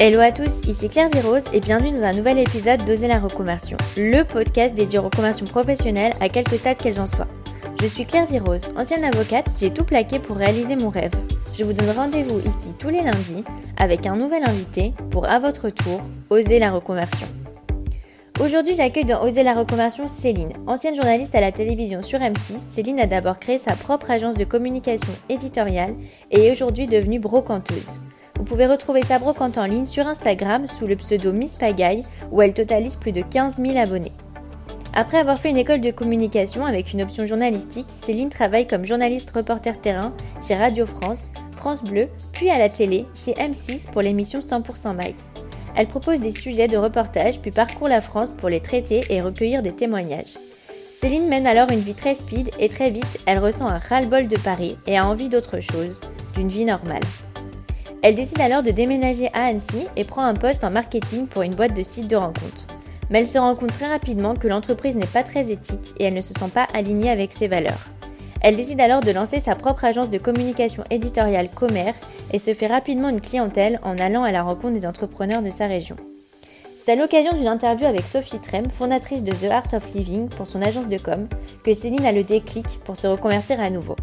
Hello à tous, ici Claire Virose et bienvenue dans un nouvel épisode d'Oser la reconversion, le podcast dédié aux reconversions professionnelles à quelque stade qu'elles en soient. Je suis Claire Virose, ancienne avocate, j'ai tout plaqué pour réaliser mon rêve. Je vous donne rendez-vous ici tous les lundis avec un nouvel invité pour à votre tour oser la reconversion. Aujourd'hui, j'accueille dans Oser la reconversion Céline. Ancienne journaliste à la télévision sur M6, Céline a d'abord créé sa propre agence de communication éditoriale et est aujourd'hui devenue brocanteuse. Vous pouvez retrouver sa brocante en ligne sur Instagram sous le pseudo Miss Pagaille où elle totalise plus de 15 000 abonnés. Après avoir fait une école de communication avec une option journalistique, Céline travaille comme journaliste reporter terrain chez Radio France, France Bleu, puis à la télé chez M6 pour l'émission 100% Mike. Elle propose des sujets de reportage puis parcourt la France pour les traiter et recueillir des témoignages. Céline mène alors une vie très speed et très vite, elle ressent un ras-le-bol de Paris et a envie d'autre chose, d'une vie normale. Elle décide alors de déménager à Annecy et prend un poste en marketing pour une boîte de sites de rencontres. Mais elle se rend compte très rapidement que l'entreprise n'est pas très éthique et elle ne se sent pas alignée avec ses valeurs. Elle décide alors de lancer sa propre agence de communication éditoriale Comer et se fait rapidement une clientèle en allant à la rencontre des entrepreneurs de sa région. C'est à l'occasion d'une interview avec Sophie Trem, fondatrice de The Art of Living pour son agence de com, que Céline a le déclic pour se reconvertir à nouveau.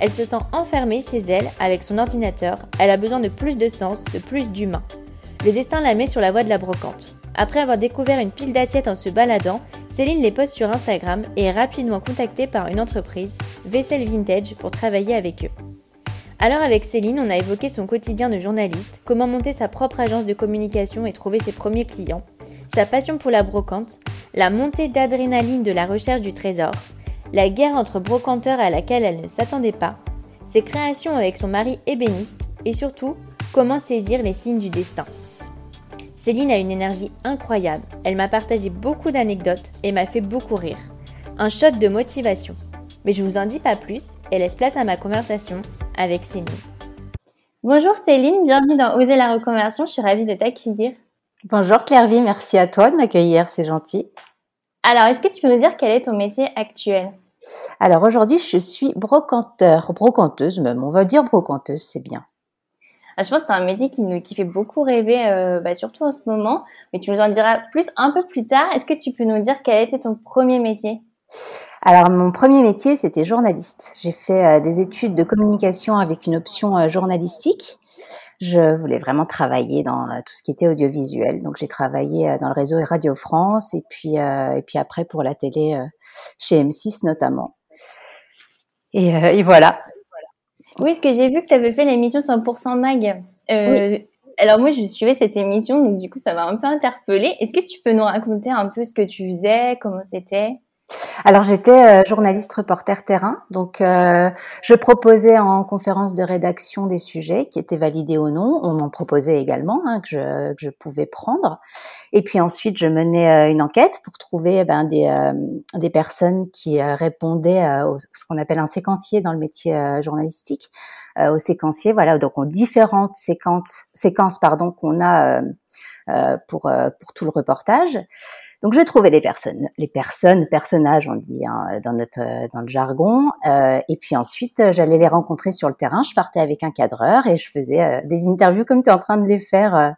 Elle se sent enfermée chez elle avec son ordinateur. Elle a besoin de plus de sens, de plus d'humain. Le destin la met sur la voie de la brocante. Après avoir découvert une pile d'assiettes en se baladant, Céline les poste sur Instagram et est rapidement contactée par une entreprise, Vaisselle Vintage, pour travailler avec eux. Alors avec Céline, on a évoqué son quotidien de journaliste, comment monter sa propre agence de communication et trouver ses premiers clients, sa passion pour la brocante, la montée d'adrénaline de la recherche du trésor, la guerre entre brocanteurs à laquelle elle ne s'attendait pas, ses créations avec son mari ébéniste et surtout comment saisir les signes du destin. Céline a une énergie incroyable, elle m'a partagé beaucoup d'anecdotes et m'a fait beaucoup rire. Un shot de motivation. Mais je vous en dis pas plus et laisse place à ma conversation avec Céline. Bonjour Céline, bienvenue dans Oser la reconversion, je suis ravie de t'accueillir. Bonjour Clairvy, merci à toi de m'accueillir, c'est gentil. Alors, est-ce que tu peux nous dire quel est ton métier actuel? Alors aujourd'hui, je suis brocanteur, brocanteuse même, on va dire brocanteuse, c'est bien. Ah, je pense que c'est un métier qui, nous, qui fait beaucoup rêver, euh, bah, surtout en ce moment, mais tu nous en diras plus un peu plus tard. Est-ce que tu peux nous dire quel était ton premier métier? Alors mon premier métier, c'était journaliste. J'ai fait euh, des études de communication avec une option euh, journalistique. Je voulais vraiment travailler dans euh, tout ce qui était audiovisuel. Donc j'ai travaillé dans le réseau Radio France et puis et puis après pour la télé chez M6 notamment. Et, et voilà. Oui, ce que j'ai vu que tu avais fait l'émission 100% Mag. oui. Alors moi, je suivais cette émission, donc du coup, ça m'a un peu interpellée. Est-ce que tu peux nous raconter un peu ce que tu faisais, comment c'était? Alors j'étais euh, journaliste reporter terrain, donc euh, je proposais en conférence de rédaction des sujets qui étaient validés ou non. On m'en proposait également hein, que, je, que, je, pouvais prendre. Et puis ensuite je menais euh, une enquête pour trouver eh ben, des, des personnes qui répondaient au ce qu'on appelle un séquencier dans le métier journalistique, au séquencier. Voilà, donc on différentes séquences, séquences pardon qu'on a pour pour tout le reportage. Donc je trouvais les personnes, les personnes, personnages, on dit hein, dans notre dans le jargon. Euh, et puis ensuite, euh, j'allais les rencontrer sur le terrain. Je partais avec un cadreur et je faisais euh, des interviews comme tu es en train de les faire.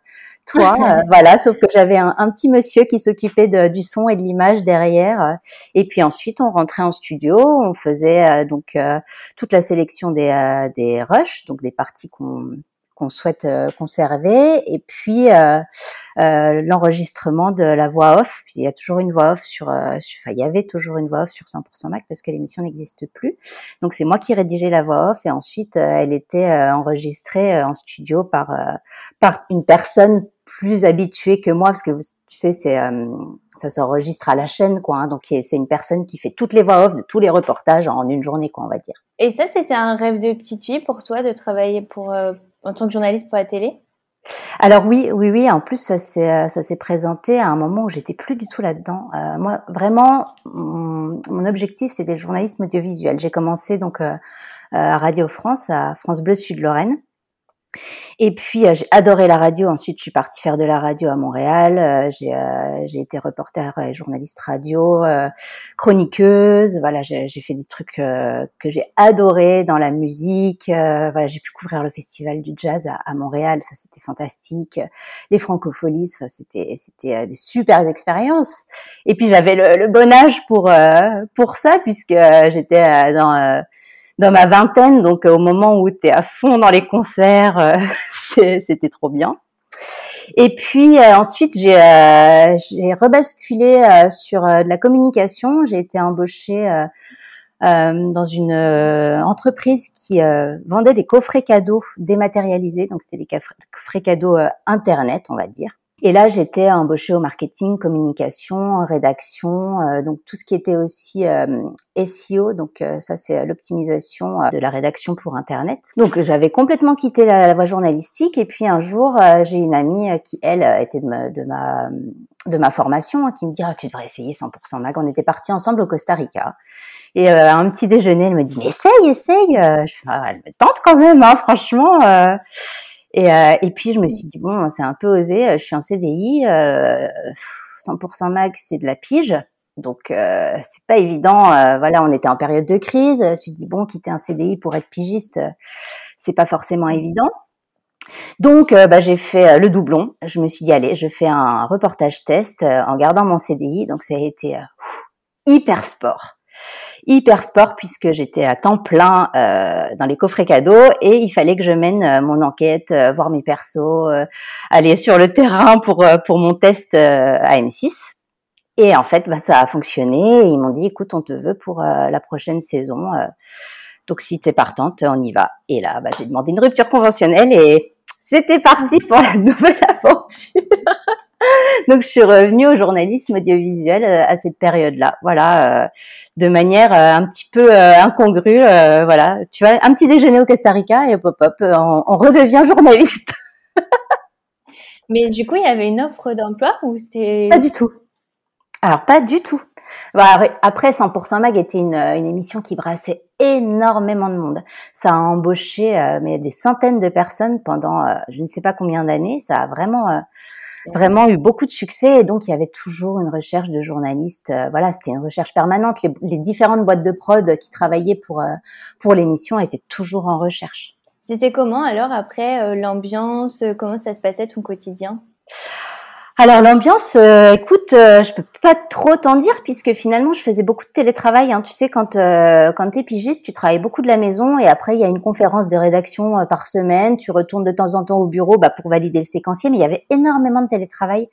toi, voilà, sauf que j'avais un, petit monsieur qui s'occupait du son et de l'image derrière. Et puis ensuite, on rentrait en studio, on faisait donc toute la sélection des, des rushs, donc des parties qu'on qu'on souhaite euh, conserver, et puis euh, euh, l'enregistrement de la voix off. il y a toujours une voix off sur, enfin il y avait toujours une voix off sur 100% Mac parce que l'émission n'existe plus. Donc c'est moi qui rédigeais la voix off et ensuite elle était enregistrée en studio par par une personne plus habituée que moi parce que tu sais c'est ça s'enregistre à la chaîne quoi hein, donc c'est une personne qui fait toutes les voix off de tous les reportages en une journée quoi on va dire et ça c'était un rêve de petite fille pour toi de travailler pour en tant que journaliste pour la télé? Alors oui, oui, oui. En plus, ça s'est euh, ça s'est présenté à un moment où j'étais plus du tout là-dedans. Euh, moi, vraiment, mon, objectif, c'était le journalisme audiovisuel. J'ai commencé donc euh, à Radio France, à France Bleu Sud Lorraine. Et puis j'ai adoré la radio. Ensuite, je suis partie faire de la radio à Montréal. j'ai j'ai été reporter et journaliste radio, chroniqueuse. Voilà, j'ai fait des trucs que j'ai adoré dans la musique. voilà, j'ai pu couvrir le festival du jazz à, Montréal. Ça, c'était fantastique. Les francopholies, c'était c'était des super expériences. Et puis j'avais le, le, bon âge pour pour ça puisque j'étais dans dans ma vingtaine, donc euh, au moment où tu es à fond dans les concerts, euh, c'était trop bien. Et puis euh, ensuite, j'ai j'ai rebasculé sur de la communication. J'ai été embauchée dans une entreprise qui vendait des coffrets cadeaux dématérialisés. Donc c'était des coffrets cadeaux internet, on va dire. Et là, j'étais embauchée au marketing, communication, rédaction, euh, donc tout ce qui était aussi euh, SEO, donc euh, ça c'est l'optimisation de la rédaction pour Internet. Donc j'avais complètement quitté la, voie journalistique et puis un jour, j'ai une amie qui, elle, était de ma, de ma, de ma formation, hein, qui me dit ah, tu devrais essayer 100% Mag. On était partis ensemble au Costa Rica. Et un petit déjeuner, elle me dit mais essaye, essaye. Je fais, ah, elle me tente quand même, hein, franchement. Et, euh, et puis je me suis dit bon, c'est un peu osé. Je suis en CDI, euh, 100% max, c'est de la pige. Donc euh, c'est pas évident. Euh, voilà, on était en période de crise. Tu te dis bon, quitter un CDI pour être pigiste, c'est pas forcément évident. Donc bah, j'ai fait le doublon. Je me suis dit allez, je fais un reportage test en gardant mon CDI. Donc ça a été hyper sport hyper sport puisque j'étais à temps plein euh, dans les coffrets cadeaux et il fallait que je mène euh, mon enquête, euh, voir mes persos, aller sur le terrain pour pour mon test à M6. Et en fait, bah, ça a fonctionné. Et ils m'ont dit, écoute, on te veut pour la prochaine saison. donc si t'es partante, on y va. Et là, bah, j'ai demandé une rupture conventionnelle et c'était parti pour la nouvelle aventure. Donc je suis revenue au journalisme audiovisuel euh, à cette période-là, voilà, euh, de manière euh, un petit peu incongrue, voilà. Tu vois, un petit déjeuner au Costa Rica et hop hop hop, on, redevient journaliste. Mais du coup, il y avait une offre d'emploi ou c'était Pas du tout. Alors pas du tout. Bah, après, 100% Mag était une, une, émission qui brassait énormément de monde. Ça a embauché mais des centaines de personnes pendant je ne sais pas combien d'années. Ça a vraiment vraiment eu beaucoup de succès et donc il y avait toujours une recherche de journalistes. Euh, voilà, c'était une recherche permanente. Les, différentes boîtes de prod qui travaillaient pour euh, pour l'émission étaient toujours en recherche. C'était comment alors après euh, l'ambiance Comment ça se passait ton quotidien? Alors l'ambiance, euh, écoute, euh, je peux pas trop t'en dire puisque finalement je faisais beaucoup de télétravail. Hein. Tu sais, quand euh, quand t'es pigiste, tu travailles beaucoup de la maison et après il y a une conférence de rédaction euh, par semaine. Tu retournes de temps en temps au bureau bah, pour valider le séquencier, mais il y avait énormément de télétravail.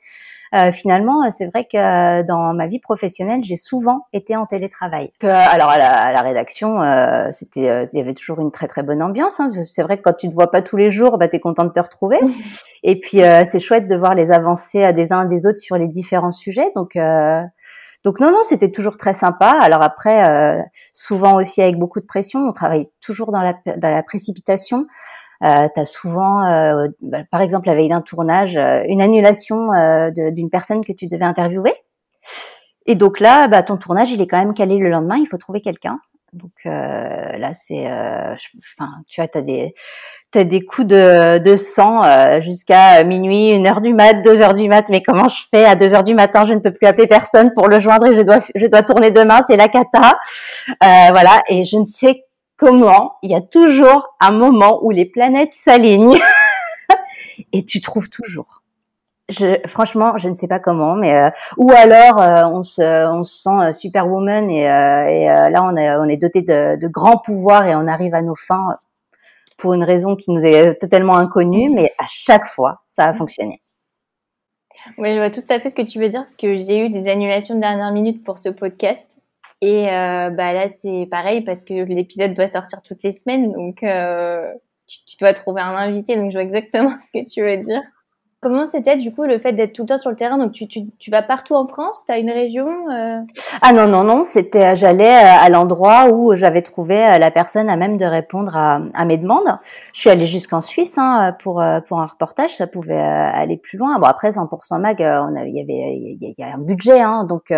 Euh, finalement, c'est vrai que dans ma vie professionnelle, j'ai souvent été en télétravail. alors à la, à la rédaction, euh, c'était, euh, il y avait toujours une très très bonne ambiance. Hein, c'est vrai que quand tu te vois pas tous les jours, bah t'es content de te retrouver. Et puis c'est chouette de voir les avancées des uns des autres sur les différents sujets. Donc donc non, non, c'était toujours très sympa. Alors après, souvent aussi avec beaucoup de pression, on travaille toujours dans la, dans la précipitation. Euh, tu souvent, euh, bah, par exemple, la veille d'un tournage, euh, une annulation euh, d'une personne que tu devais interviewer. Et donc là, bah, ton tournage, il est quand même calé le lendemain. Il faut trouver quelqu'un. Donc là, c'est, enfin, tu vois, t'as des, t'as des coups de, de sang jusqu'à minuit, une heure du mat, deux heures du mat. Mais comment je fais? À deux heures du matin Je ne peux plus appeler personne pour le joindre et je dois, je dois tourner demain. C'est la cata. voilà. Et je ne sais comment il y a toujours un moment où les planètes s'alignent et tu trouves toujours. Franchement, je ne sais pas comment, mais euh, ou alors euh, on se sent euh, superwoman et, et là on est doté de, de grands pouvoirs et on arrive à nos fins pour une raison qui nous est totalement inconnue, mais à chaque fois ça a fonctionné. Oui, je vois tout à fait ce que tu veux dire, parce que j'ai eu des annulations de dernière minute pour ce podcast et euh, bah là, c'est pareil parce que l'épisode doit sortir toutes les semaines, donc euh, tu, tu, dois trouver un invité. Donc je vois exactement ce que tu veux dire. Comment c'était du coup le fait d'être tout le temps sur le terrain? Donc tu, tu, tu vas partout en France? Tu as une région euh? Ah non, non, non. C'était, j'allais euh, à l'endroit où j'avais trouvé euh, la personne à même de répondre à, à mes demandes. Je suis allée jusqu'en Suisse hein, pour, pour un reportage. Ça pouvait aller plus loin. Bon, après, 100% mag, on il y avait il y, a un budget. Hein, donc,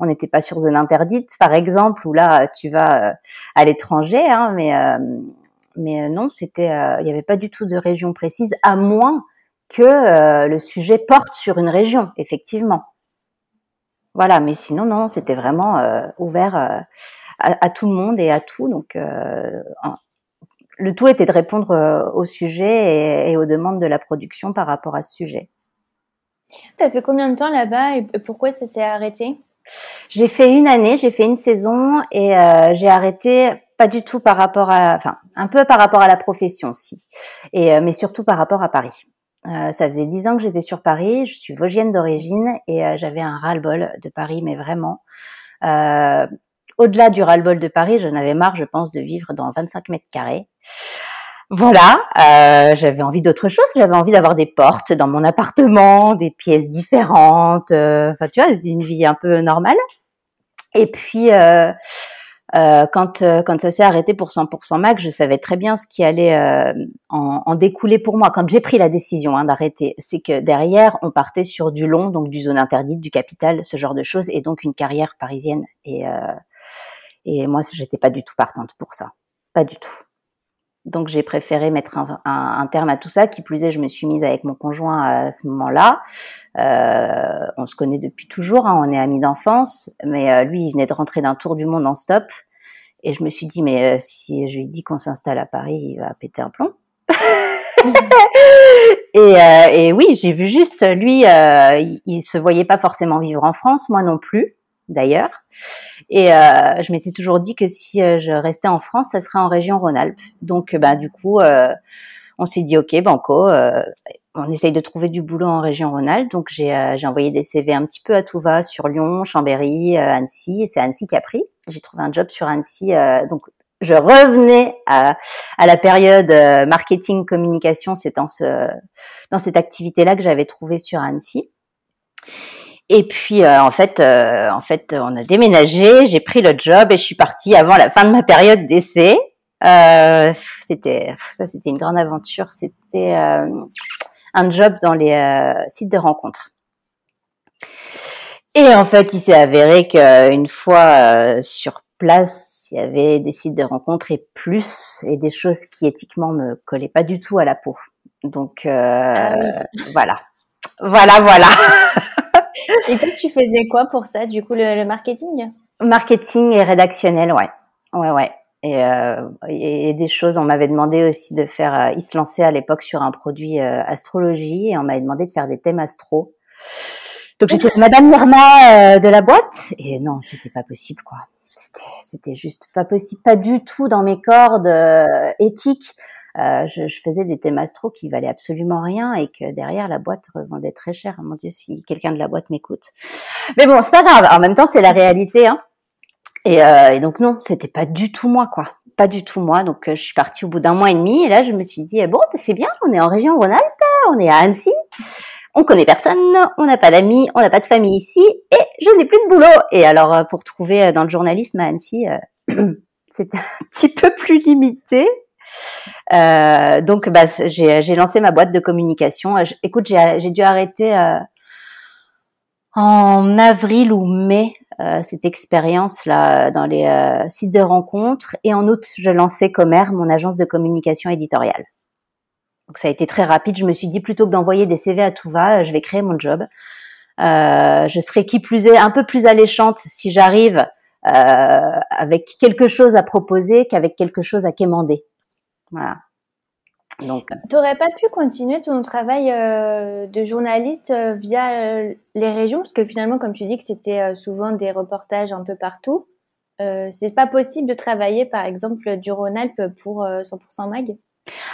on n'était pas sur zone interdite, par exemple, où là, tu vas à l'étranger. Hein, mais Mais non, c'était, il n'y avait pas du tout de région précise, à moins que le sujet porte sur une région, effectivement. Voilà, mais sinon, non, c'était vraiment ouvert à, à, tout le monde et à tout. Donc, le tout était de répondre au sujet et, et, aux demandes de la production par rapport à ce sujet. Tu as fait combien de temps là-bas et pourquoi ça s'est arrêté? J'ai fait une année, j'ai fait une saison et euh, j'ai arrêté pas du tout par rapport à, enfin, un peu par rapport à la profession et euh, mais surtout par rapport à Paris. Euh, ça faisait dix ans que j'étais sur Paris, je suis vosgienne d'origine et euh, j'avais un ras-le-bol de Paris, mais vraiment. Euh, au-delà du ras-le-bol de Paris, j'en avais marre, je pense, de vivre dans 25 mètres carrés. Voilà, euh, j'avais envie d'autre chose. J'avais envie d'avoir des portes dans mon appartement, des pièces différentes. Euh, enfin, tu vois, une vie un peu normale. Et puis, euh, euh quand euh, quand ça s'est arrêté pour 100% Mac, je savais très bien ce qui allait en, en, découler pour moi. Quand j'ai pris la décision hein, d'arrêter, c'est que derrière, on partait sur du long, donc du zone interdite, du capital, ce genre de choses, et donc une carrière parisienne. Et et moi, j'étais pas du tout partante pour ça, pas du tout. Donc j'ai préféré mettre un, un, un, terme à tout ça. Qui plus est, je me suis mise avec mon conjoint à ce moment-là. Euh, on se connaît depuis toujours, hein, on est amis d'enfance, mais euh, lui, il venait de rentrer d'un tour du monde en stop. Et je me suis dit, mais euh, si je lui dis qu'on s'installe à Paris, il va péter un plomb. et, euh, et, oui, j'ai vu juste, lui, il, il se voyait pas forcément vivre en France, moi non plus d'ailleurs. Et euh, je m'étais toujours dit que si euh, je restais en France, ça serait en région Rhône-Alpes. Donc, bah, du coup, euh, on s'est dit, OK, banco, euh, on essaye de trouver du boulot en région Rhône-Alpes. Donc, j'ai euh, envoyé des CV un petit peu à tout va sur Lyon, Chambéry, Annecy. Et c'est Annecy qui a pris. J'ai trouvé un job sur Annecy. donc, je revenais à, à la période marketing communication. C'est dans ce dans cette activité-là que j'avais trouvé sur Annecy. Et puis euh, en fait, euh, en fait, on a déménagé, j'ai pris le job et je suis partie avant la fin de ma période d'essai. Euh, c'était ça, c'était une grande aventure. C'était euh, un job dans les sites de rencontres. Et en fait, il s'est avéré qu'une fois sur place, il y avait des sites de rencontres et plus, et des choses qui éthiquement me collaient pas du tout à la peau. Donc ah voilà, voilà, voilà. Et toi, tu faisais quoi pour ça, du coup, le, marketing? Marketing et rédactionnel, ouais. Ouais, ouais. Et, euh, et, des choses, on m'avait demandé aussi de faire, euh, il se lançait à l'époque sur un produit euh, astrologie et on m'avait demandé de faire des thèmes astro. Donc j'étais Madame Irma euh, de la boîte et non, c'était pas possible quoi. C'était juste pas possible, pas du tout dans mes cordes éthiques. Euh, je, je, faisais des thèmes astro qui valaient absolument rien et que derrière la boîte revendait très cher. Mon Dieu, si quelqu'un de la boîte m'écoute. Mais bon, c'est pas grave. En même temps, c'est la réalité. Hein. Et, euh, et, donc non, c'était pas du tout moi, quoi. Pas du tout moi. Donc euh, je suis partie au bout d'un mois et demi et là je me suis dit bon, c'est bien, on est en région Rhône-Alpes, on est à Annecy. On connaît personne, on n'a pas d'amis, on n'a pas de famille ici et je n'ai plus de boulot. Et alors euh, pour trouver euh, dans le journalisme à Annecy, c'était un petit peu plus limité. Euh, donc, bah, j'ai lancé ma boîte de communication. Euh, écoute, j'ai dû arrêter euh, en avril ou mai cette expérience là dans les sites de rencontres et en août je lançais Comer, mon agence de communication éditoriale. Donc ça a été très rapide. Je me suis dit plutôt que d'envoyer des CV à tout va, je vais créer mon job. Je serai qui plus est un peu plus alléchante si j'arrive avec quelque chose à proposer qu'avec quelque chose à quémander. Voilà. Donc, tu n'aurais pas pu continuer ton travail euh, de journaliste euh, via euh, les régions? Parce que finalement, comme tu dis que c'était souvent des reportages un peu partout, c'est pas possible de travailler par exemple du Rhône-Alpes pour 100% Mag?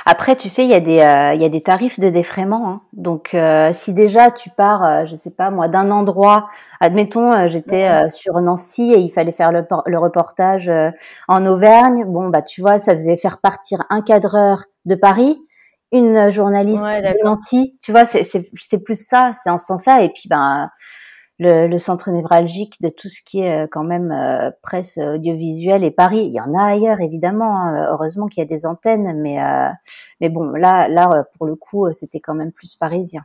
Après, tu sais, il y a des il y a des tarifs de défraiement. Hein. Donc, si déjà tu pars, je sais pas moi, d'un endroit, admettons, j'étais sur Nancy et il fallait faire le, le reportage en Auvergne. Bon, bah tu vois, ça faisait faire partir un cadreur de Paris, une journaliste de Nancy. Tu vois, c'est plus ça, c'est en ce sens-là. Et puis, ben, le, le, centre névralgique de tout ce qui est euh, quand même euh, presse audiovisuelle et Paris. Il y en a ailleurs, évidemment. Hein. Heureusement qu'il y a des antennes, mais, euh, mais bon, là, là, pour le coup, c'était quand même plus parisien.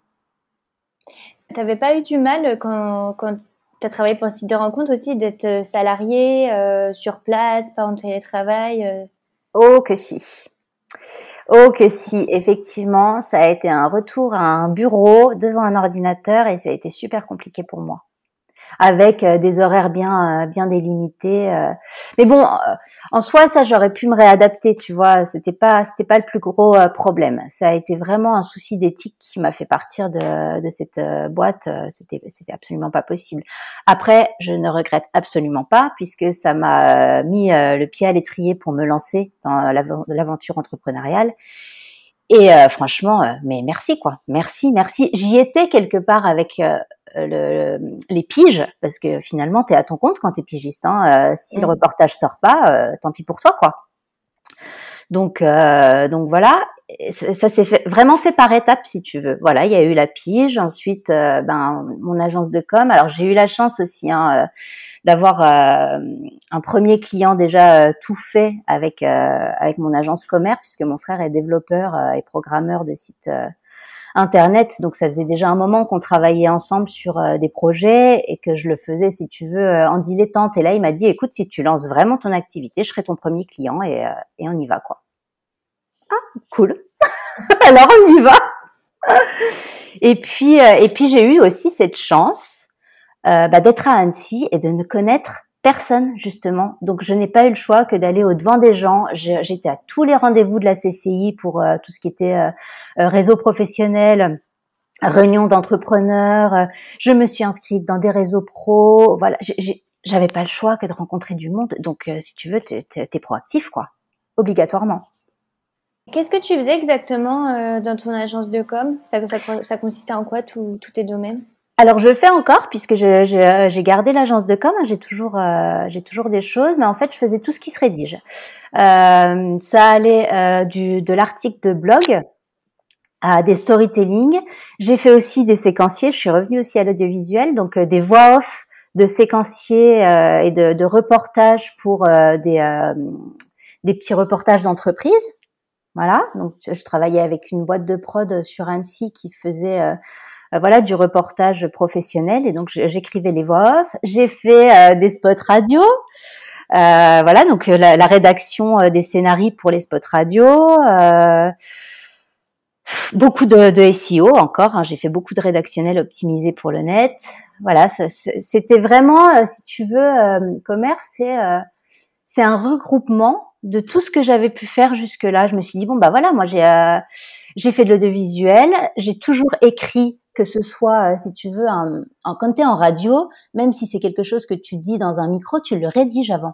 T'avais pas eu du mal quand, quand tu as travaillé pour un site de rencontre aussi d'être salarié sur place, pas en télétravail Oh, que si. Oh que si, effectivement, ça a été un retour à un bureau devant un ordinateur et ça a été super compliqué pour moi avec euh, des horaires bien euh, bien délimités. Euh. Mais bon, en soi, ça j'aurais pu me réadapter, tu vois. C'était pas c'était pas le plus gros problème. Ça a été vraiment un souci d'éthique qui m'a fait partir de, de cette boîte. C'était c'était absolument pas possible. Après, je ne regrette absolument pas puisque ça m'a mis le pied à l'étrier pour me lancer dans l'aventure entrepreneuriale. Et franchement, mais merci quoi, merci, merci. J'y étais quelque part avec le, les piges, parce que finalement, tu es à ton compte quand tu es pigiste. Hein. Euh, si le mm. reportage sort pas, euh, tant pis pour toi, quoi. Donc, euh, donc voilà, ça, s'est fait, vraiment fait par étapes, si tu veux. Voilà, il y a eu la pige, ensuite, ben, mon agence de com. Alors, j'ai eu la chance aussi hein, d'avoir un premier client déjà tout fait avec avec mon agence commerce, puisque mon frère est développeur et programmeur de sites Internet. Donc ça faisait déjà un moment qu'on travaillait ensemble sur euh, des projets et que je le faisais, si tu veux, euh, en dilettante. Et là, il m'a dit, écoute, si tu lances vraiment ton activité, je serai ton premier client et, euh, et on y va, quoi. Ah, cool. Alors on y va. et puis, et puis j'ai eu aussi cette chance bah, d'être à Annecy et de ne connaître personne justement. Donc je n'ai pas eu le choix que d'aller au devant des gens. J'étais à tous les rendez-vous de la CCI pour euh, tout ce qui était euh, euh, réseau professionnel, réunion d'entrepreneurs. Je me suis inscrite dans des réseaux pro. Voilà, j'avais pas le choix que de rencontrer du monde. Donc si tu veux, tu es, proactif quoi, obligatoirement. Qu'est-ce que tu faisais exactement dans ton agence de com? Ça, ça, ça, consistait en quoi tous tes domaines? Alors je fais encore puisque j'ai gardé l'agence de com, hein, j'ai toujours euh, j'ai toujours des choses, mais en fait je faisais tout ce qui se rédige. Euh, ça allait euh, du de l'article de blog à des storytelling. J'ai fait aussi des séquenciers. Je suis revenue aussi à l'audiovisuel, donc des voix off de séquenciers et de, de reportages pour des des petits reportages d'entreprise. Voilà, donc je travaillais avec une boîte de prod sur Annecy qui faisait euh, voilà du reportage professionnel et donc j'écrivais les voix off. J'ai fait euh, des spots radio. Euh, voilà, donc la, la rédaction des scénarios pour les spots radio. beaucoup de, de, SEO encore. Hein, J'ai fait beaucoup de rédactionnel optimisé pour le net. Voilà, c'était vraiment, si tu veux, commerce, c'est c'est un regroupement de tout ce que j'avais pu faire jusque-là. Je me suis dit bon bah voilà, moi j'ai j'ai fait de l'audiovisuel, j'ai toujours écrit que ce soit, euh, si tu veux, un, quand tu es en radio, même si c'est quelque chose que tu dis dans un micro, tu le rédiges avant.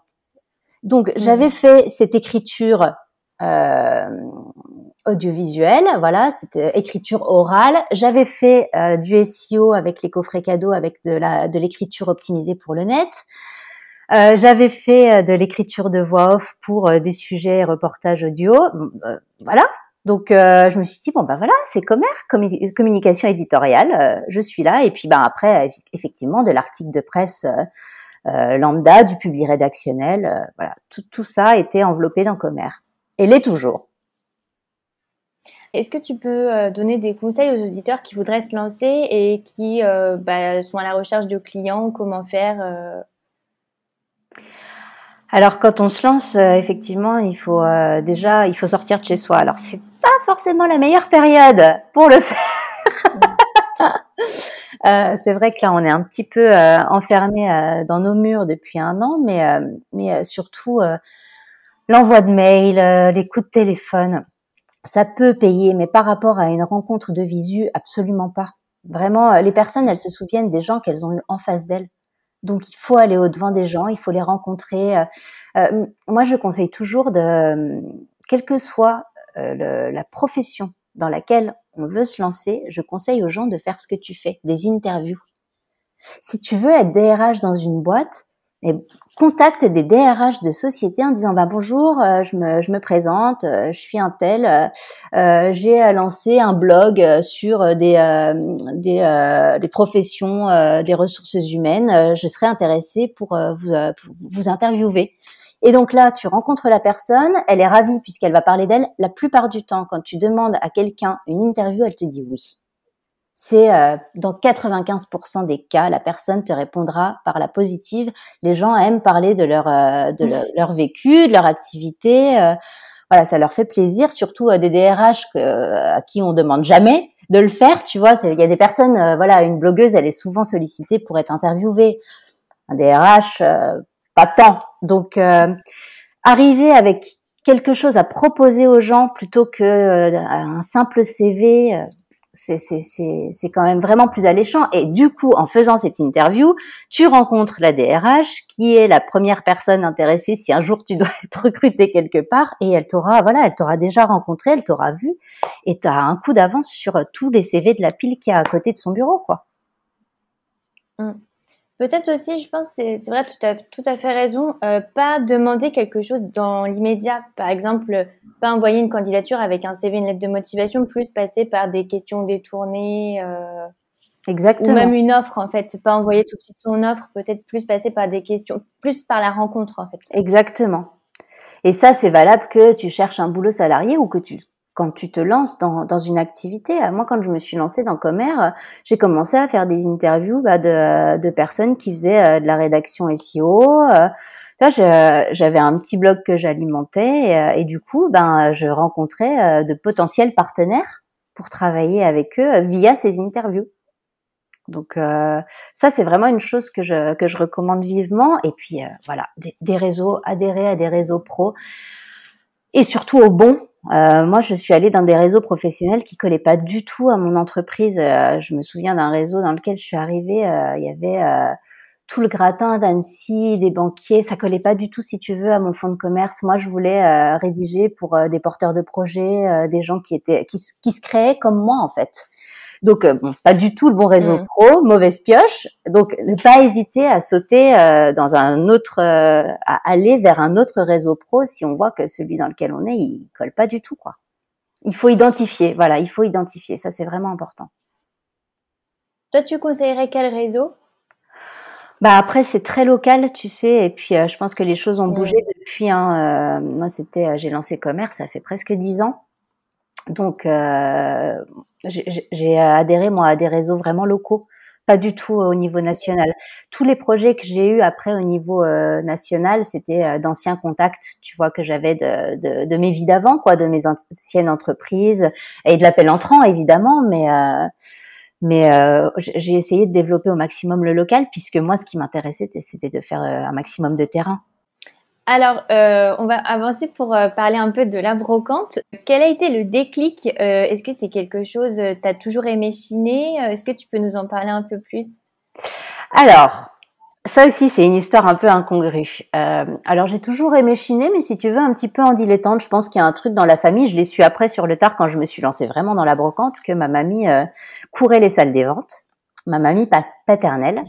Donc, mmh. j'avais fait cette écriture euh, audiovisuelle, voilà, c'était écriture orale. J'avais fait euh, du SEO avec les coffrets cadeaux, avec de, la, de l'écriture optimisée pour le net. Euh, j'avais fait de l'écriture de voix off pour des sujets reportages audio. voilà, donc euh, je me suis dit bon bah voilà c'est commerce communication éditoriale euh, je suis là. Et puis ben après effectivement de l'article de presse euh, lambda du public rédactionnel voilà. Tout, tout ça été enveloppé dans commerce et l'est toujours. Est-ce que tu peux donner des conseils aux auditeurs qui voudraient se lancer et qui bah, sont à la recherche de clients? Comment faire alors quand on se lance, effectivement, il faut déjà, il faut sortir de chez soi. Alors c'est forcément la meilleure période pour le faire. euh, c'est vrai que là, on est un petit peu euh, enfermé euh, dans nos murs depuis un an, mais, mais surtout l'envoi de mails, les coups de téléphone, ça peut payer, mais par rapport à une rencontre de visu, absolument pas. Vraiment, les personnes, elles se souviennent des gens qu'elles ont en face d'elles. Donc, il faut aller au devant des gens, il faut les rencontrer. moi, je conseille toujours de, quel que soit euh, la profession dans laquelle on veut se lancer, je conseille aux gens de faire ce que tu fais, des interviews. Si tu veux être DRH dans une boîte, et contacte des DRH de société en disant bah bonjour, euh, je, me, présente, euh, je suis un tel, j'ai lancé un blog sur des professions des ressources humaines, je serais intéressée pour vous interviewer. Et donc là, tu rencontres la personne, elle est ravie puisqu'elle va parler d'elle. La plupart du temps, quand tu demandes à quelqu'un une interview, elle te dit oui. C'est euh, dans 95% des cas, la personne te répondra par la positive. Les gens aiment parler de leur euh, de leur, vécu, de leur activité. Euh, voilà, ça leur fait plaisir, surtout à des DRH à qui on demande jamais de le faire. Tu vois, il y a des personnes, voilà, une blogueuse, elle est souvent sollicitée pour être interviewée. Un DRH, pas tant. Donc, arriver avec quelque chose à proposer aux gens plutôt que un simple CV, c'est quand même vraiment plus alléchant. Et du coup, en faisant cette interview, tu rencontres la DRH qui est la première personne intéressée si un jour tu dois être recruté quelque part et elle t'aura, voilà, elle t'aura déjà rencontré, elle t'aura vu et tu as un coup d'avance sur tous les CV de la pile qui est à côté de son bureau, quoi. Mmh. Peut-être aussi, je pense, c'est vrai, tu as tout à fait raison, euh, pas demander quelque chose dans l'immédiat. Par exemple, pas envoyer une candidature avec un CV, une lettre de motivation, plus passer par des questions détournées. Euh, Exactement. Ou même une offre, en fait. Pas envoyer tout de suite son offre, peut-être plus passer par des questions, plus par la rencontre, en fait. Exactement. Et ça, c'est valable que tu cherches un boulot salarié ou que tu quand tu te lances dans, dans une activité. Euh, moi, quand je me suis lancée dans Commer, euh, j'ai commencé à faire des interviews bah, de, de, personnes qui faisaient euh, de la rédaction SEO. Là, j'avais un petit blog que j'alimentais et, du coup, ben, je rencontrais de potentiels partenaires pour travailler avec eux via ces interviews. Donc ça, c'est vraiment une chose que je, que je recommande vivement. Et puis voilà, des, des, réseaux, adhérer à des réseaux pro et surtout au bon euh, moi, je suis allée dans des réseaux professionnels qui collaient pas du tout à mon entreprise. Euh, je me souviens d'un réseau dans lequel je suis arrivée, euh, il y avait tout le gratin d'Annecy, des banquiers, ça collait pas du tout, si tu veux, à mon fonds de commerce. Moi, je voulais rédiger pour des porteurs de projets, des gens qui étaient, qui, qui, se créaient comme moi en fait. Donc, euh, bon, pas du tout le bon réseau mm. pro, mauvaise pioche. Donc, ne pas hésiter à sauter euh, dans un autre, euh, à aller vers un autre réseau pro si on voit que celui dans lequel on est, il colle pas du tout, quoi. Il faut identifier, voilà, il faut identifier. Ça, c'est vraiment important. Toi, tu conseillerais quel réseau? Bah après c'est très local, tu sais, et puis je pense que les choses ont mm. bougé depuis. Hein, moi c'était, j'ai lancé commerce, ça fait presque dix ans. Donc, euh, j'ai adhéré moi à des réseaux vraiment locaux, pas du tout au niveau national. Tous les projets que j'ai eus après au niveau euh, national, c'était euh, d'anciens contacts, tu vois, que j'avais de, de, de, mes vies d'avant, quoi, de mes anciennes entreprises et de l'appel entrant évidemment, mais mais j'ai essayé de développer au maximum le local puisque moi, ce qui m'intéressait, c'était de faire un maximum de terrain. Alors, euh, on va avancer pour euh, parler un peu de la brocante. Quel a été le déclic euh, Est-ce que c'est quelque chose, tu as toujours aimé chiner Est-ce que tu peux nous en parler un peu plus? Alors, ça aussi, c'est une histoire un peu incongrue. alors, j'ai toujours aimé chiner, mais si tu veux, un petit peu en dilettante. Je pense qu'il y a un truc dans la famille. Je l'ai su après sur le tard quand je me suis lancée vraiment dans la brocante, que ma mamie courait les salles des ventes, ma mamie paternelle.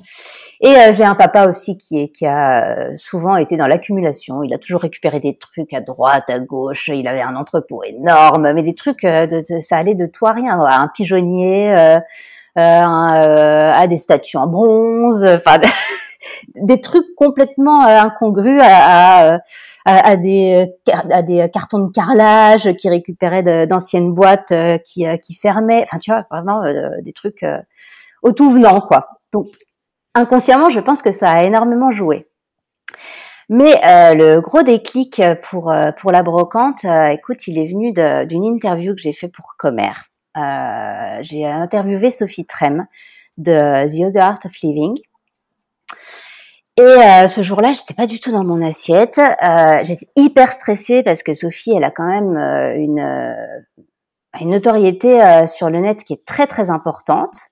Et euh, j'ai un papa aussi qui, est, qui a euh, souvent été dans l'accumulation. Il a toujours récupéré des trucs à droite, à gauche. Il avait un entrepôt énorme, mais des trucs, euh, de, ça allait de tout à rien. Un pigeonnier, euh, à des statues en bronze, enfin des trucs complètement incongrus à, à, à, des, à des cartons de carrelage qui récupéraient d'anciennes boîtes qui, qui fermaient. Enfin, tu vois, vraiment des trucs au tout venant, quoi. Donc, inconsciemment, je pense que ça a énormément joué. Mais euh, le gros déclic pour, euh, pour la brocante, euh, écoute, il est venu d'une interview que j'ai fait pour Comer. j'ai interviewé Sophie Trem de The Other Art of Living. Et ce jour-là, j'étais pas du tout dans mon assiette. j'étais hyper stressée parce que Sophie, elle a quand même une, une notoriété sur le net qui est très très importante.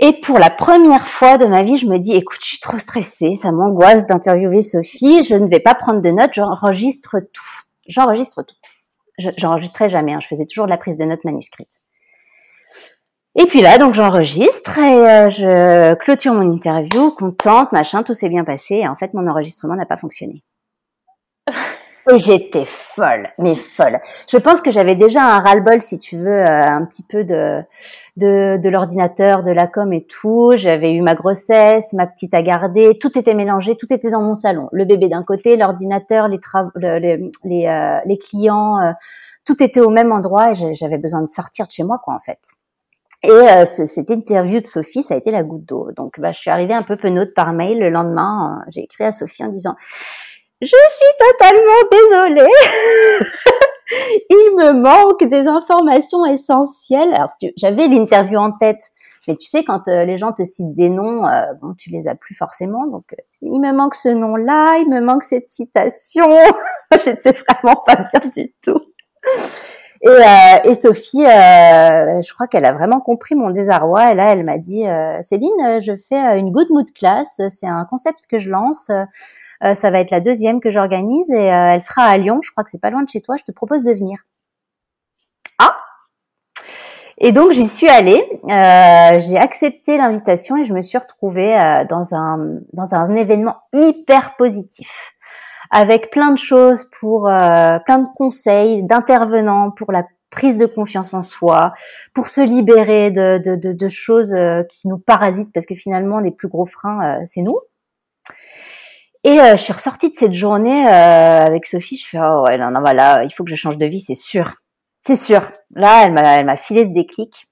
Et pour la première fois de ma vie, je me dis, écoute, je suis trop stressée, ça m'angoisse d'interviewer Sophie, je ne vais pas prendre de notes, j'enregistre tout. J'enregistre tout. J'enregistrais jamais, hein, je faisais toujours de la prise de notes manuscrite. Et puis là, donc j'enregistre et euh, je clôture mon interview, contente, machin, tout s'est bien passé. Et en fait, mon enregistrement n'a pas fonctionné. J'étais folle, mais folle. Je pense que j'avais déjà un ras-le-bol, si tu veux, euh, un petit peu de de, de l'ordinateur, de la com et tout. J'avais eu ma grossesse, ma petite à garder, tout était mélangé, tout était dans mon salon. Le bébé d'un côté, l'ordinateur, les, les, les, euh, les, clients, euh, tout était au même endroit et j'avais besoin de sortir de chez moi, quoi, en fait. Et cette interview de Sophie, ça a été la goutte d'eau. Donc, bah, je suis arrivée un peu penaude par mail le lendemain. j'ai écrit à Sophie en disant je suis totalement désolée. Il me manque des informations essentielles. Alors, j'avais l'interview en tête, mais tu sais, quand euh, les gens te citent des noms, euh, bon, tu les as plus forcément. Donc, euh, il me manque ce nom-là, il me manque cette citation. J'étais vraiment pas bien du tout. Et, euh, et Sophie, euh, je crois qu'elle a vraiment compris mon désarroi. Et là, elle m'a dit, euh, Céline, je fais une good mood class. C'est un concept que je lance. ça va être la deuxième que j'organise et elle sera à Lyon. Je crois que c'est pas loin de chez toi. Je te propose de venir. Ah et donc j'y suis allée, euh, j'ai accepté l'invitation et je me suis retrouvée euh, dans un dans un événement hyper positif avec plein de choses pour euh, plein de conseils d'intervenants pour la prise de confiance en soi, pour se libérer de, de, de, de choses euh, qui nous parasitent parce que finalement les plus gros freins euh, c'est nous. Et je suis ressortie de cette journée avec Sophie, je suis oh ouais non non voilà il faut que je change de vie c'est sûr. C'est sûr. Là elle m'a elle m'a filé ce déclic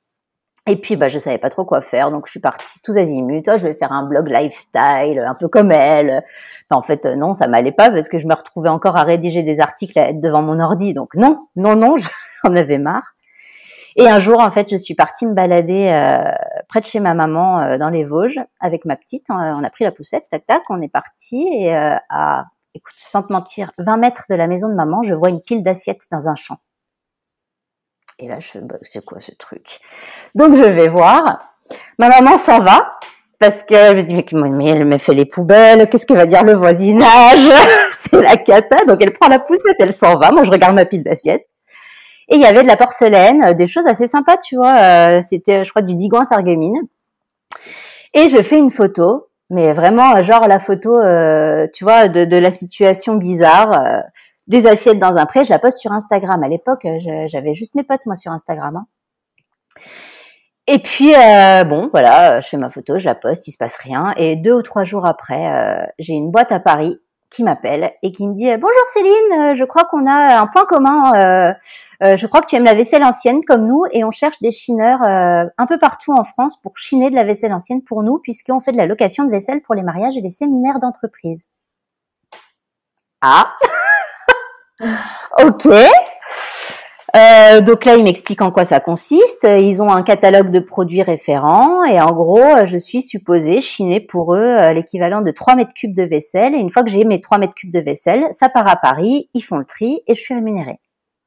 et puis, bah, je savais pas trop quoi faire, donc je suis partie tous azimuts. Oh, je vais faire un blog lifestyle, un peu comme elle. en fait, non, ça m'allait pas parce que je me retrouvais encore à rédiger des articles à être devant mon ordi. Donc non, non, non, j'en avais marre. Et un jour, en fait, je suis partie me balader euh, près de chez ma maman euh, dans les Vosges avec ma petite. On a pris la poussette, tac, tac, on est parti et euh, à, écoute, sans te mentir, 20 mètres de la maison de maman, je vois une pile d'assiettes dans un champ. Et là, je bah, c'est quoi ce truc? Donc, je vais voir. Ma maman s'en va parce qu'elle me dit, mais, elle me fait les poubelles, qu'est-ce que va dire le voisinage? C'est la cata. Donc, elle prend la poussette, elle s'en va. Moi, je regarde ma pile d'assiettes. Et il y avait de la porcelaine, des choses assez sympas, tu vois. Euh, c'était, je crois, du digan sargumine. Et je fais une photo, mais vraiment, genre la photo, euh, tu vois, de, la situation bizarre. Euh, des assiettes dans un pré, je la poste sur Instagram. À l'époque, j'avais juste mes potes, moi, sur Instagram. Hein. Et puis, euh, bon, voilà, je fais ma photo, je la poste, il se passe rien. Et deux ou trois jours après, euh, j'ai une boîte à Paris qui m'appelle et qui me dit Bonjour Céline, euh, je crois qu'on a un point commun. je crois que tu aimes la vaisselle ancienne comme nous et on cherche des chineurs un peu partout en France pour chiner de la vaisselle ancienne pour nous, puisqu'on fait de la location de vaisselle pour les mariages et les séminaires d'entreprise. Ah ok. Euh, donc là, il m'explique en quoi ça consiste. Ils ont un catalogue de produits référents et en gros, je suis supposée chiner pour eux euh, l'équivalent de 3 mètres cubes de vaisselle. Et une fois que j'ai mes 3 mètres cubes de vaisselle, ça part à Paris, ils font le tri et je suis rémunérée.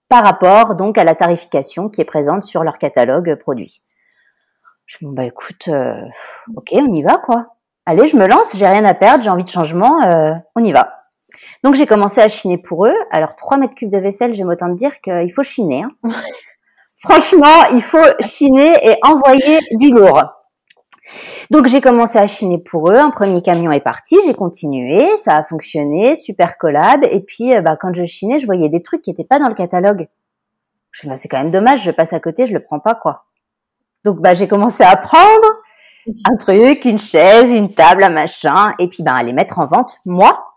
Par rapport donc à la tarification qui est présente sur leur catalogue produit. Je me dis, bah écoute, euh, ok, on y va quoi. Allez, je me lance, j'ai rien à perdre, j'ai envie de changement, on y va. Donc j'ai commencé à chiner pour eux. Alors 3 mètres cubes de vaisselle, j'aime autant dire qu'il faut chiner. Hein. Franchement, il faut chiner et envoyer du lourd. Donc j'ai commencé à chiner pour eux. Un premier camion est parti, j'ai continué, ça a fonctionné, super collab. Et puis euh, bah, quand je chinais, je voyais des trucs qui n'étaient pas dans le catalogue. Je me bah, c'est quand même dommage, je passe à côté, je le prends pas quoi. Donc bah j'ai commencé à prendre un truc, une chaise, une table, un machin, et puis bah, à les mettre en vente moi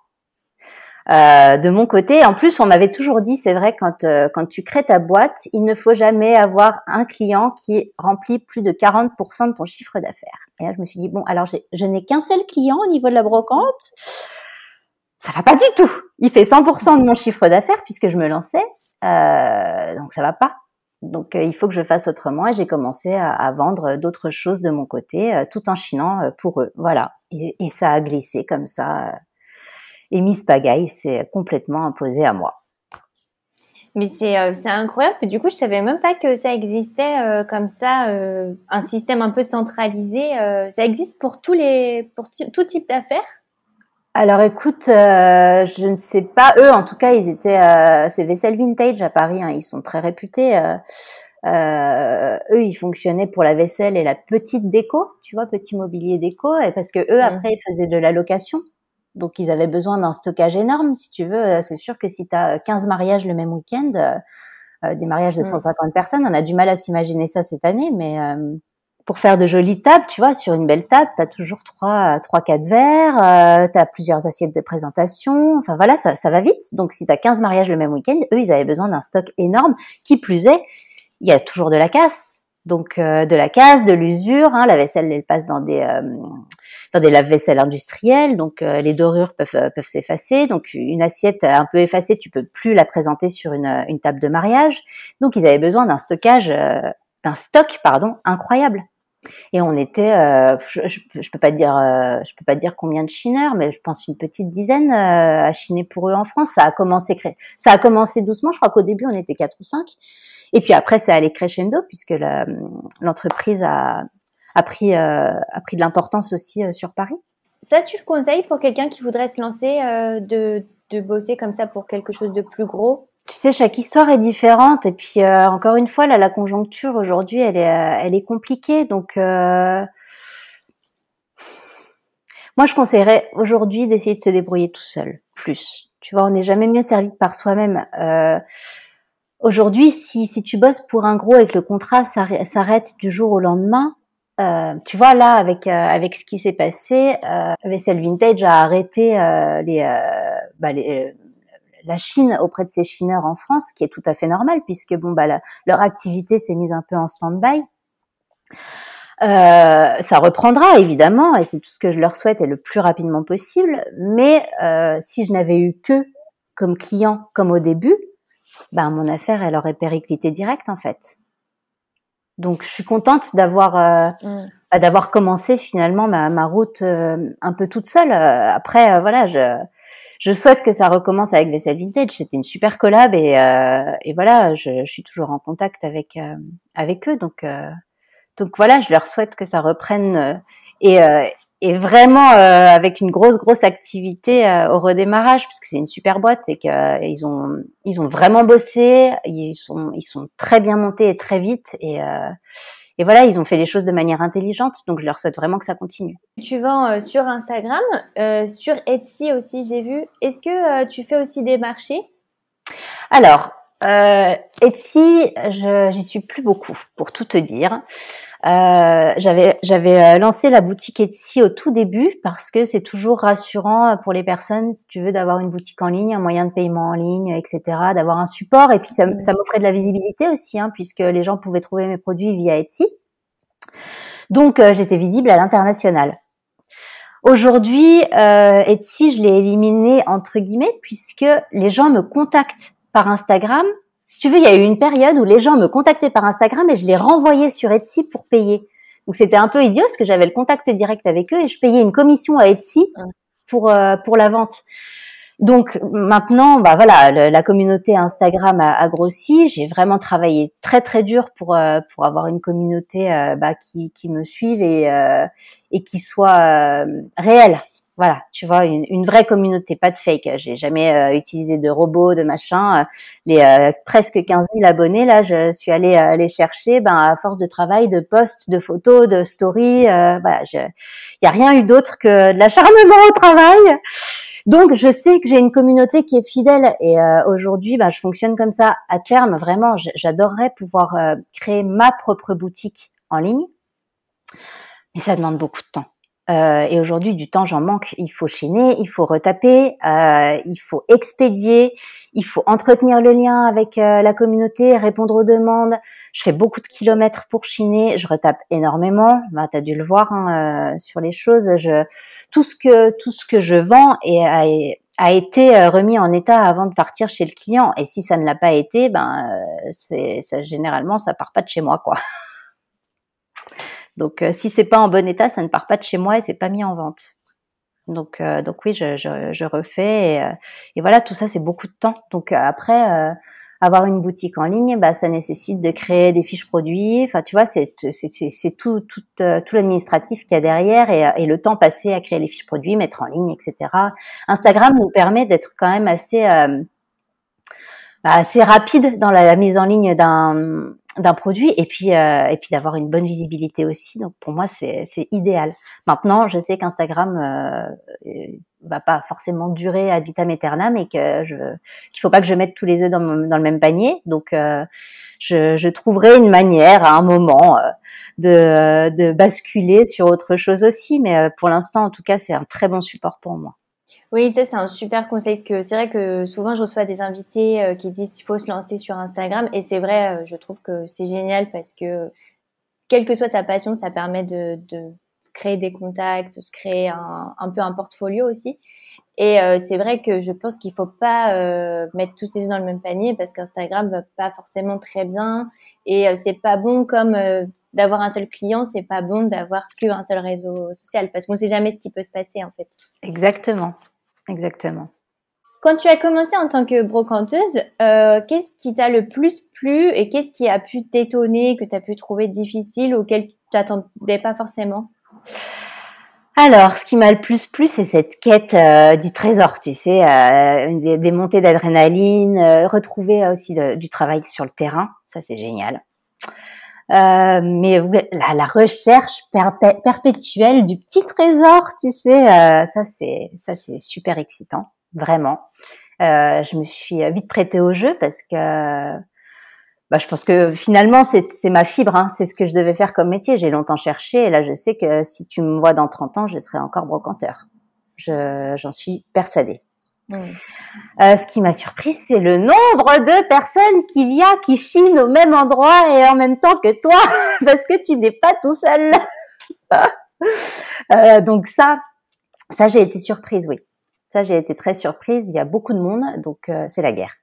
euh, de mon côté, en plus, on m'avait toujours dit, c'est vrai, quand euh, quand tu crées ta boîte, il ne faut jamais avoir un client qui remplit plus de 40% de ton chiffre d'affaires. Et là, je me suis dit bon, alors je n'ai qu'un seul client au niveau de la brocante. Ça va pas du tout. Il fait 100% de mon chiffre d'affaires puisque je me lançais, euh, donc ça va pas. Donc il faut que je fasse autrement et j'ai commencé à, vendre d'autres choses de mon côté, tout en chinant pour eux. Voilà. Et ça a glissé comme ça et Miss Pagaille s'est complètement imposée à moi. Mais c'est euh, incroyable. Du coup, je savais même pas que ça existait euh, comme ça, euh, un système un peu centralisé. ça existe pour tous les, pour tout type d'affaires? Alors, écoute, je ne sais pas. Eux, en tout cas, ils étaient. c'est Vaisselle Vintage à Paris. Hein, ils sont très réputés. eux, ils fonctionnaient pour la vaisselle et la petite déco. Tu vois, petit mobilier déco. Et parce que eux, mmh. après, ils faisaient de la location. Donc, ils avaient besoin d'un stockage énorme, si tu veux. Euh, c'est sûr que si tu as 15 mariages le même week-end, euh, euh, des mariages de 150 mm. personnes, on a du mal à s'imaginer ça cette année, mais pour faire de jolies tables, tu vois, sur une belle table, tu as toujours trois, trois, quatre verres, tu as plusieurs assiettes de présentation. Enfin voilà, ça, ça va vite. Donc si tu as 15 mariages le même week-end, eux, ils avaient besoin d'un stock énorme. Qui plus est, il y a toujours de la casse. Donc de la casse, de l'usure. Hein, la vaisselle, elle passe dans des dans des lave-vaisselle industriels, donc les dorures peuvent peuvent s'effacer. Donc une assiette un peu effacée, tu peux plus la présenter sur une, une table de mariage. Donc ils avaient besoin d'un stockage, d'un stock pardon incroyable. Et on était, euh, je, je, peux pas dire, euh, je peux pas dire combien de chineurs, mais je pense une petite dizaine euh, à chiner pour eux en France. Ça a commencé, ça a commencé doucement. Je crois qu'au début on était quatre ou cinq, et puis après ça allait crescendo puisque l'entreprise a, a pris, a pris de l'importance aussi sur Paris. Ça, tu le conseilles pour quelqu'un qui voudrait se lancer de, de bosser comme ça pour quelque chose de plus gros? Tu sais, chaque histoire est différente. Et puis, euh, encore une fois, là, la conjoncture aujourd'hui, elle est, euh, elle est compliquée. Donc, euh, moi, je conseillerais aujourd'hui d'essayer de se débrouiller tout seul, plus. Tu vois, on n'est jamais mieux servi que par soi-même. aujourd'hui, si, si tu bosses pour un gros et que le contrat s'arrête du jour au lendemain, tu vois là avec avec ce qui s'est passé, euh, Vessel Vintage a arrêté les, bah, les la Chine auprès de ces chineurs en France, qui est tout à fait normal puisque bon bah leur activité s'est mise un peu en stand-by. Euh, ça reprendra évidemment et c'est tout ce que je leur souhaite et le plus rapidement possible. Mais euh, si je n'avais eu que comme client comme au début, ben mon affaire elle aurait périclité direct en fait. Donc je suis contente d'avoir euh, mm. bah, d'avoir commencé finalement ma, ma route un peu toute seule. Après voilà je je souhaite que ça recommence avec Vessel Vintage. C'était une super collab et, euh, et voilà, je, je, suis toujours en contact avec euh, avec eux. Donc euh, donc voilà, je leur souhaite que ça reprenne euh, et et vraiment avec une grosse grosse activité au redémarrage puisque c'est une super boîte et qu'ils ont ils ont vraiment bossé, ils sont ils sont très bien montés et très vite et et voilà, ils ont fait les choses de manière intelligente, donc je leur souhaite vraiment que ça continue. Tu vends euh, sur Instagram, euh, sur Etsy aussi, j'ai vu. Est-ce que euh, tu fais aussi des marchés? Alors, Etsy, j'y suis plus beaucoup, pour tout te dire. Euh, j'avais j'avais euh, lancé la boutique Etsy au tout début parce que c'est toujours rassurant pour les personnes, si tu veux, d'avoir une boutique en ligne, un moyen de paiement en ligne, etc., d'avoir un support. Et puis ça, ça m'offrait de la visibilité aussi, hein, puisque les gens pouvaient trouver mes produits via Etsy. Donc euh, j'étais visible à l'international. Aujourd'hui, euh, Etsy, je l'ai éliminé entre guillemets puisque les gens me contactent par Instagram si tu veux, il y a eu une période où les gens me contactaient par Instagram et je les renvoyais sur Etsy pour payer. Donc c'était un peu idiot parce que j'avais le contact direct avec eux et je payais une commission à Etsy pour euh, pour la vente. Donc maintenant, bah voilà, la communauté Instagram a, grossi. J'ai vraiment travaillé très très dur pour euh, pour avoir une communauté euh, bah, qui qui me suive et et qui soit réelle voilà, tu vois, une, une, vraie communauté, pas de fake. J'ai jamais euh, utilisé de robots, de machin. Les euh, presque 15 000 abonnés, là, je suis allée euh, les chercher, ben à force de travail, de posts, de photos, de stories. voilà, il y a rien eu d'autre que de l'acharnement au travail. Donc, je sais que j'ai une communauté qui est fidèle et aujourd'hui, ben, je fonctionne comme ça. À terme, vraiment, j'adorerais pouvoir créer ma propre boutique en ligne, mais ça demande beaucoup de temps. Euh, et aujourd'hui, du temps, j'en manque. Il faut chaîner, il faut retaper, euh, il faut expédier, il faut entretenir le lien avec euh, la communauté, répondre aux demandes. Je fais beaucoup de kilomètres pour chiner, je retape énormément. Bah, tu dû le voir hein, euh, sur les choses. Je, tout ce que tout ce que je vends est, a, été euh, remis en état avant de partir chez le client. Et si ça ne l'a pas été, ben c'est ça, généralement ça part pas de chez moi, quoi. Donc, euh, si c'est pas en bon état, ça ne part pas de chez moi et c'est pas mis en vente. Donc, euh, donc oui, je, je, je refais et, euh, et, voilà, tout ça c'est beaucoup de temps. Donc après, avoir une boutique en ligne, bah, ça nécessite de créer des fiches produits. Enfin, tu vois, c'est tout tout tout l'administratif qu'il y a derrière et, et, le temps passé à créer les fiches produits, mettre en ligne, etc. Instagram nous permet d'être quand même assez assez rapide dans la mise en ligne d'un d'un produit et puis euh, et puis d'avoir une bonne visibilité aussi. Donc pour moi c'est c'est idéal. Maintenant je sais qu'Instagram euh, va pas forcément durer ad vitam aeternam et que je qu'il faut pas que je mette tous les œufs dans, dans le même panier. Donc euh, je, je trouverai une manière à un moment euh, de de basculer sur autre chose aussi. Mais euh, pour l'instant en tout cas c'est un très bon support pour moi. Oui, ça c'est un super conseil c'est vrai que souvent je reçois des invités euh, qui disent qu'il faut se lancer sur Instagram et c'est vrai, euh, je trouve que c'est génial parce que quelle que soit sa passion, ça permet de, créer des contacts, se créer un, peu un portfolio aussi. Et euh, c'est vrai que je pense qu'il faut pas mettre tous ses œufs dans le même panier parce qu'Instagram va pas forcément très bien et c'est pas bon comme d'avoir un seul client, c'est pas bon d'avoir qu'un seul réseau social parce qu'on sait jamais ce qui peut se passer en fait. Exactement, exactement. Quand tu as commencé en tant que brocanteuse, qu'est-ce qui t'a le plus plu et qu'est-ce qui a pu t'étonner, que tu as pu trouver difficile, auquel tu t'attendais pas forcément? Alors, ce qui m'a le plus plu, c'est cette quête euh, du trésor, tu sais, euh, des, montées d'adrénaline, euh, retrouver aussi du travail sur le terrain, ça c'est génial. Mais la, la recherche perpétuelle du petit trésor, tu sais, ça c'est ça c'est super excitant, vraiment. je me suis vite prêtée au jeu parce que bah, je pense que finalement, c'est ma fibre, hein. c'est ce que je devais faire comme métier. J'ai longtemps cherché et là, je sais que si tu me vois dans 30 ans, je serai encore brocanteur. J'en suis persuadée. Euh, ce qui m'a surprise, c'est le nombre de personnes qu'il y a qui chinent au même endroit et en même temps que toi, parce que tu n'es pas tout seul. euh, donc ça, ça j'ai été surprise, oui. Ça j'ai été très surprise. Il y a beaucoup de monde, donc euh, c'est la guerre.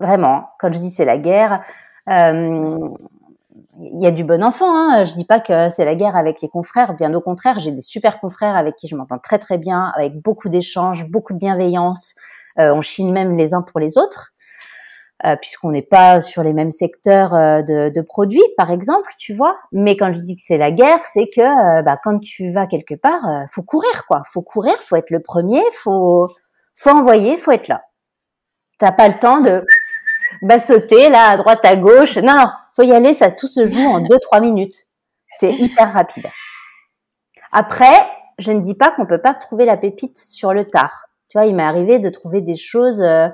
Vraiment, quand je dis c'est la guerre, il y a du bon enfant. Hein. Je dis pas que c'est la guerre avec les confrères. Bien au contraire, j'ai des super confrères avec qui je m'entends très très bien, avec beaucoup d'échanges, beaucoup de bienveillance. Euh, on chine même les uns pour les autres, euh, puisqu'on n'est pas sur les mêmes secteurs euh, de, de, produits, par exemple, tu vois. Mais quand je dis que c'est la guerre, c'est que euh, bah, quand tu vas quelque part, faut courir quoi. Faut courir, faut être le premier, faut faut envoyer, faut être là. T'as pas le temps de bah, sauter là à droite à gauche. Non, non, faut y aller, ça tout se joue en deux trois minutes. C'est hyper rapide. Après, je ne dis pas qu'on peut pas trouver la pépite sur le tard. Tu vois, il m'est arrivé de trouver des choses euh,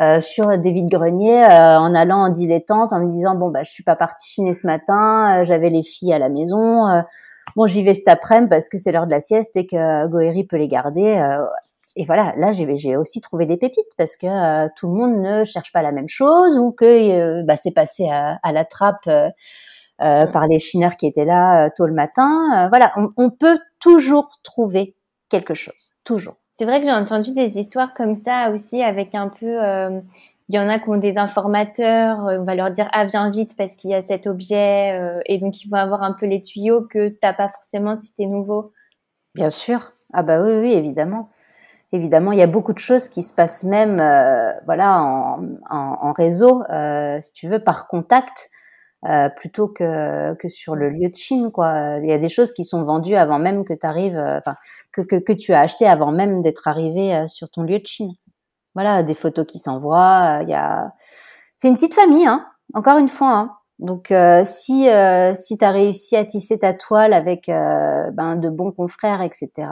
euh, sur des vides greniers euh, en allant en dilettante, en me disant bon bah je suis pas partie chiner ce matin, j'avais les filles à la maison. bon, j'y vais cet après-midi parce que c'est l'heure de la sieste et que Goéry peut les garder et voilà, là j'ai aussi trouvé des pépites parce que euh, tout le monde ne cherche pas la même chose ou que euh, bah, c'est passé à, la trappe euh, par les chineurs qui étaient là tôt le matin. voilà, on, peut toujours trouver quelque chose, toujours. C'est vrai que j'ai entendu des histoires comme ça aussi avec un peu. il y en a qui ont des informateurs, on va leur dire ah viens vite parce qu'il y a cet objet et donc ils vont avoir un peu les tuyaux que t'as pas forcément si t'es nouveau. Bien sûr, ah bah oui oui évidemment évidemment, il y a beaucoup de choses qui se passent même, euh, voilà, en, en, en réseau, euh, si tu veux, par contact, euh, plutôt que, que sur le lieu de Chine, quoi. Il y a des choses qui sont vendues avant même que tu arrives, euh, enfin, que, que, que, tu as acheté avant même d'être arrivé euh, sur ton lieu de Chine. Voilà, des photos qui s'envoient. Il y a, c'est une petite famille, hein. Encore une fois. Hein. Donc, si si tu as réussi à tisser ta toile avec ben, de bons confrères, etc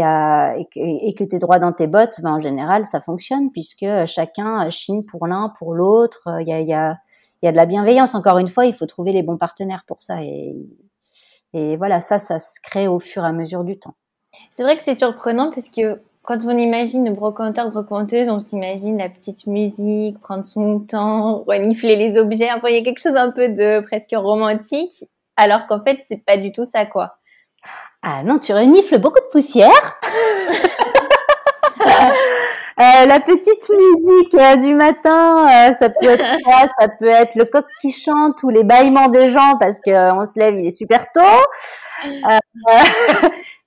et que, tu es droit dans tes bottes, ben, en général, ça fonctionne puisque chacun chine pour l'un, pour l'autre. Il y a, y, a, y a de la bienveillance. Encore une fois, il faut trouver les bons partenaires pour ça. Et, et voilà, ça, ça se crée au fur et à mesure du temps. C'est vrai que c'est surprenant puisque quand on imagine brocanteur, brocanteuse, on s'imagine la petite musique, prendre son temps, renifler les objets. Enfin, il y a quelque chose un peu de presque romantique, alors qu'en fait, c'est pas du tout ça, quoi. Ah non, tu renifles beaucoup de poussière. Euh, la petite musique euh, du matin, euh, ça peut être quoi Ça peut être le coq qui chante ou les bâillements des gens parce que on se lève, il est super tôt.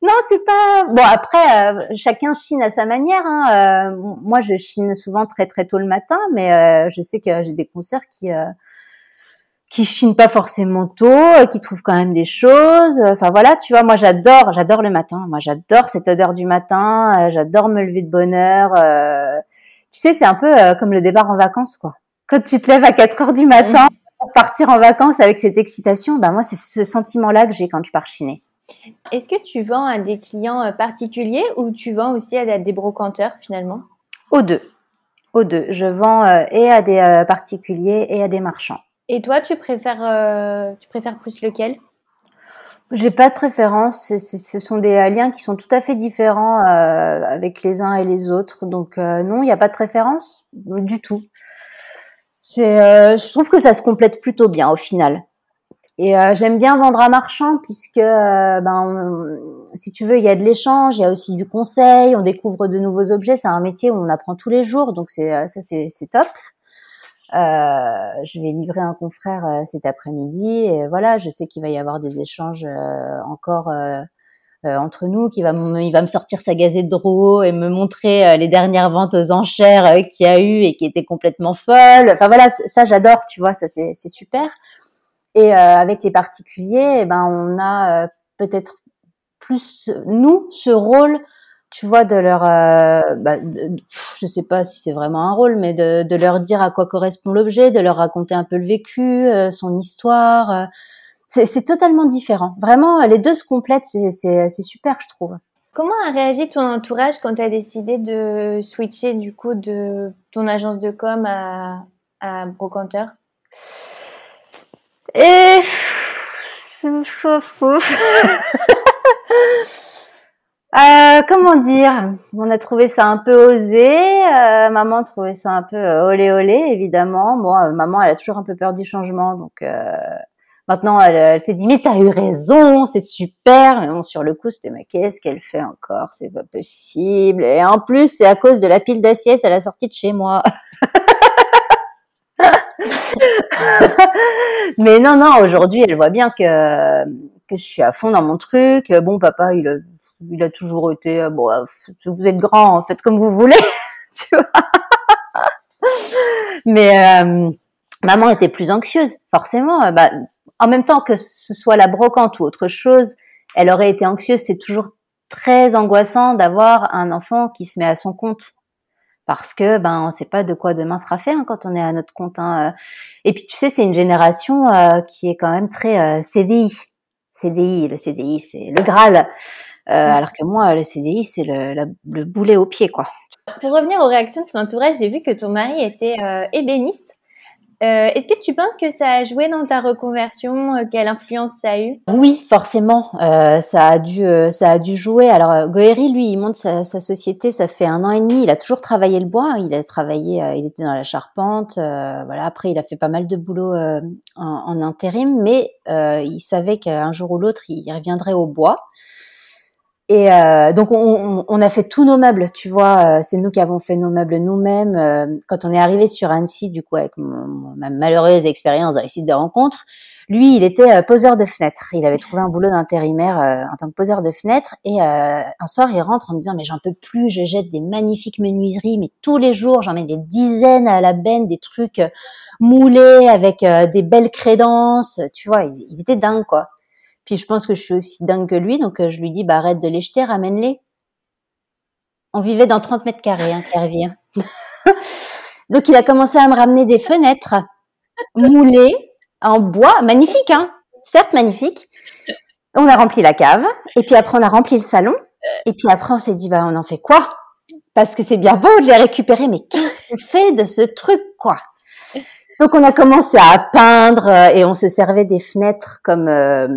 non, c'est pas. Bon après, chacun chine à sa manière. Hein. moi, je chine souvent très très tôt le matin, mais je sais que j'ai des concerts qui qui chinent pas forcément tôt, euh, qui trouvent quand même des choses. Enfin voilà, tu vois, moi j'adore, j'adore le matin. Moi j'adore cette odeur du matin. Euh, j'adore me lever de bonne heure. Euh. tu sais, c'est un peu comme le départ en vacances, quoi. Quand tu te lèves à 4 heures du matin pour partir en vacances avec cette excitation, ben moi c'est ce sentiment-là que j'ai quand je pars chiner. Est-ce que tu vends à des clients particuliers ou tu vends aussi à des brocanteurs finalement? Aux deux. Aux deux. Je vends et à des particuliers et à des marchands. Et toi, tu préfères, euh, tu préfères plus lequel? J'ai pas de préférence. ce sont des euh, liens qui sont tout à fait différents euh, avec les uns et les autres. Donc non, il n'y a pas de préférence du tout. Je trouve que ça se complète plutôt bien au final. Et j'aime bien vendre à marchand puisque, ben, si tu veux, il y a de l'échange, il y a aussi du conseil, on découvre de nouveaux objets. C'est un métier où on apprend tous les jours, donc c'est ça, c'est top. Je vais livrer un confrère cet après-midi et voilà, je sais qu'il va y avoir des échanges encore entre nous, qu'il va, il va me sortir sa gazette de et me montrer les dernières ventes aux enchères qu'il y a eu et qui étaient complètement folles. Enfin voilà, ça j'adore, tu vois, ça c'est super. Et euh, avec les particuliers, eh ben, on a euh, peut-être plus, nous, ce rôle, tu vois, de leur, euh, bah, je sais pas si c'est vraiment un rôle, mais de, de, leur dire à quoi correspond l'objet, de leur raconter un peu le vécu, euh, son histoire. c'est totalement différent. Vraiment, les deux se complètent, c'est super, je trouve. Comment a réagi ton entourage quand tu as décidé de switcher du coup de ton agence de com à, à Brocanteur et euh, comment dire? On a trouvé ça un peu osé. Euh, maman trouvait ça un peu euh, olé olé, évidemment. Bon, euh, maman, elle a toujours un peu peur du changement, donc maintenant, elle, elle s'est dit mais t'as eu raison, c'est super. Mais bon, sur le coup, c'était mais qu'est-ce qu'elle fait encore? C'est pas possible. Et en plus, c'est à cause de la pile d'assiettes à la sortie de chez moi. Mais non, non, aujourd'hui, elle voit bien que, que je suis à fond dans mon truc. Bon, papa, il il a toujours été, bon, vous êtes grand, faites comme vous voulez, tu vois. Mais euh, maman était plus anxieuse, forcément. Bah, en même temps que ce soit la brocante ou autre chose, elle aurait été anxieuse. C'est toujours très angoissant d'avoir un enfant qui se met à son compte parce que ben on sait pas de quoi demain sera fait hein, quand on est à notre compte. Hein. Euh. Et puis tu sais, c'est une génération euh, qui est quand même très euh, CDI. CDI, le CDI, c'est le Graal. Mmh. Alors que moi, le CDI, c'est le, le, boulet au pied, quoi. Pour revenir aux réactions de ton entourage, j'ai vu que ton mari était ébéniste. Euh, Est-ce que tu penses que ça a joué dans ta reconversion euh, Quelle influence ça a eu? Oui, forcément, euh, ça a dû, euh, ça a dû jouer. Alors euh, Goeri, lui, il monte sa, sa, société, ça fait un an et demi. Il a toujours travaillé le bois. Il a travaillé, il était dans la charpente. voilà. Après, il a fait pas mal de boulot en, en, intérim, mais il savait qu'un jour ou l'autre, il reviendrait au bois. Et euh, donc on, on, a fait tous nos meubles, tu vois. Euh, c'est nous qui avons fait nos meubles nous-mêmes. Euh, quand on est arrivé sur Annecy, du coup, avec ma malheureuse expérience dans les sites de rencontres, lui, il était euh, poseur de fenêtres. Il avait trouvé un boulot d'intérimaire en tant que poseur de fenêtres. Et un soir, il rentre en me disant mais j'en peux plus, je jette des magnifiques menuiseries, mais tous les jours, j'en mets des dizaines à la benne, des trucs moulés avec des belles crédences. Tu vois, il, il était dingue quoi. Puis je pense que je suis aussi dingue que lui, donc euh, je lui dis bah arrête de les jeter, ramène-les. On vivait dans 30 mètres carrés, hein, donc il a commencé à me ramener des fenêtres moulées en bois, magnifiques, hein, certes magnifiques. On a rempli la cave, et puis après on a rempli le salon, et puis après on s'est dit bah on en fait quoi? Parce que c'est bien beau de les récupérer, mais qu'est-ce qu'on fait de ce truc quoi? Donc on a commencé à peindre euh, et on se servait des fenêtres comme euh,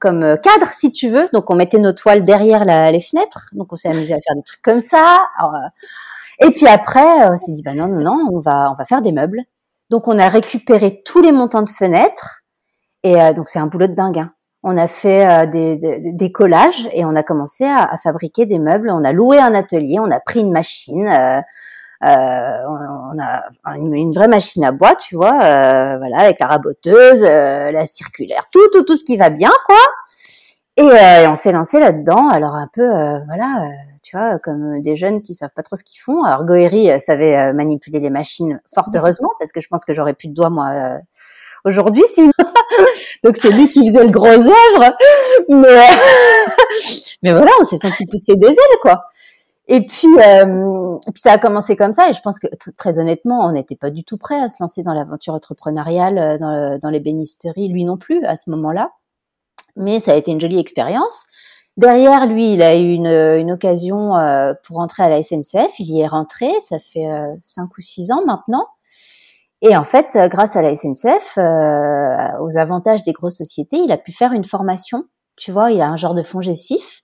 comme euh, cadre si tu veux. Donc on mettait nos toiles derrière les fenêtres. Donc on s'est amusé à faire des trucs comme ça. et puis après on s'est dit bah non non non on va on va faire des meubles. Donc on a récupéré tous les montants de fenêtres et donc c'est un boulot de dingue. Hein. On a fait des, des, collages et on a commencé à, à, fabriquer des meubles. On a loué un atelier, on a pris une machine. Euh, on, a une, vraie machine à bois, tu vois, euh, voilà, avec la raboteuse, euh, la circulaire, tout, tout, tout ce qui va bien, quoi. Et, on s'est lancé là-dedans. Alors un peu, voilà, tu vois, comme des jeunes qui savent pas trop ce qu'ils font. Alors Goeri savait manipuler les machines, fort mmh. heureusement, parce que je pense que j'aurais plus de doigts moi aujourd'hui sinon. Donc c'est lui qui faisait le gros œuvre. Mais, mais voilà, on s'est senti pousser des ailes, quoi. Et puis, euh, puis ça a commencé comme ça. Et je pense que très honnêtement, on n'était pas du tout prêt à se lancer dans l'aventure entrepreneuriale, euh, dans, dans les bénisteries, lui non plus à ce moment-là. Mais ça a été une jolie expérience. Derrière lui, il a eu une, une occasion euh, pour rentrer à la SNCF. Il y est rentré. Ça fait euh, cinq ou six ans maintenant. Et en fait, grâce à la SNCF, aux avantages des grosses sociétés, il a pu faire une formation. Tu vois, il a un genre de fonds gessif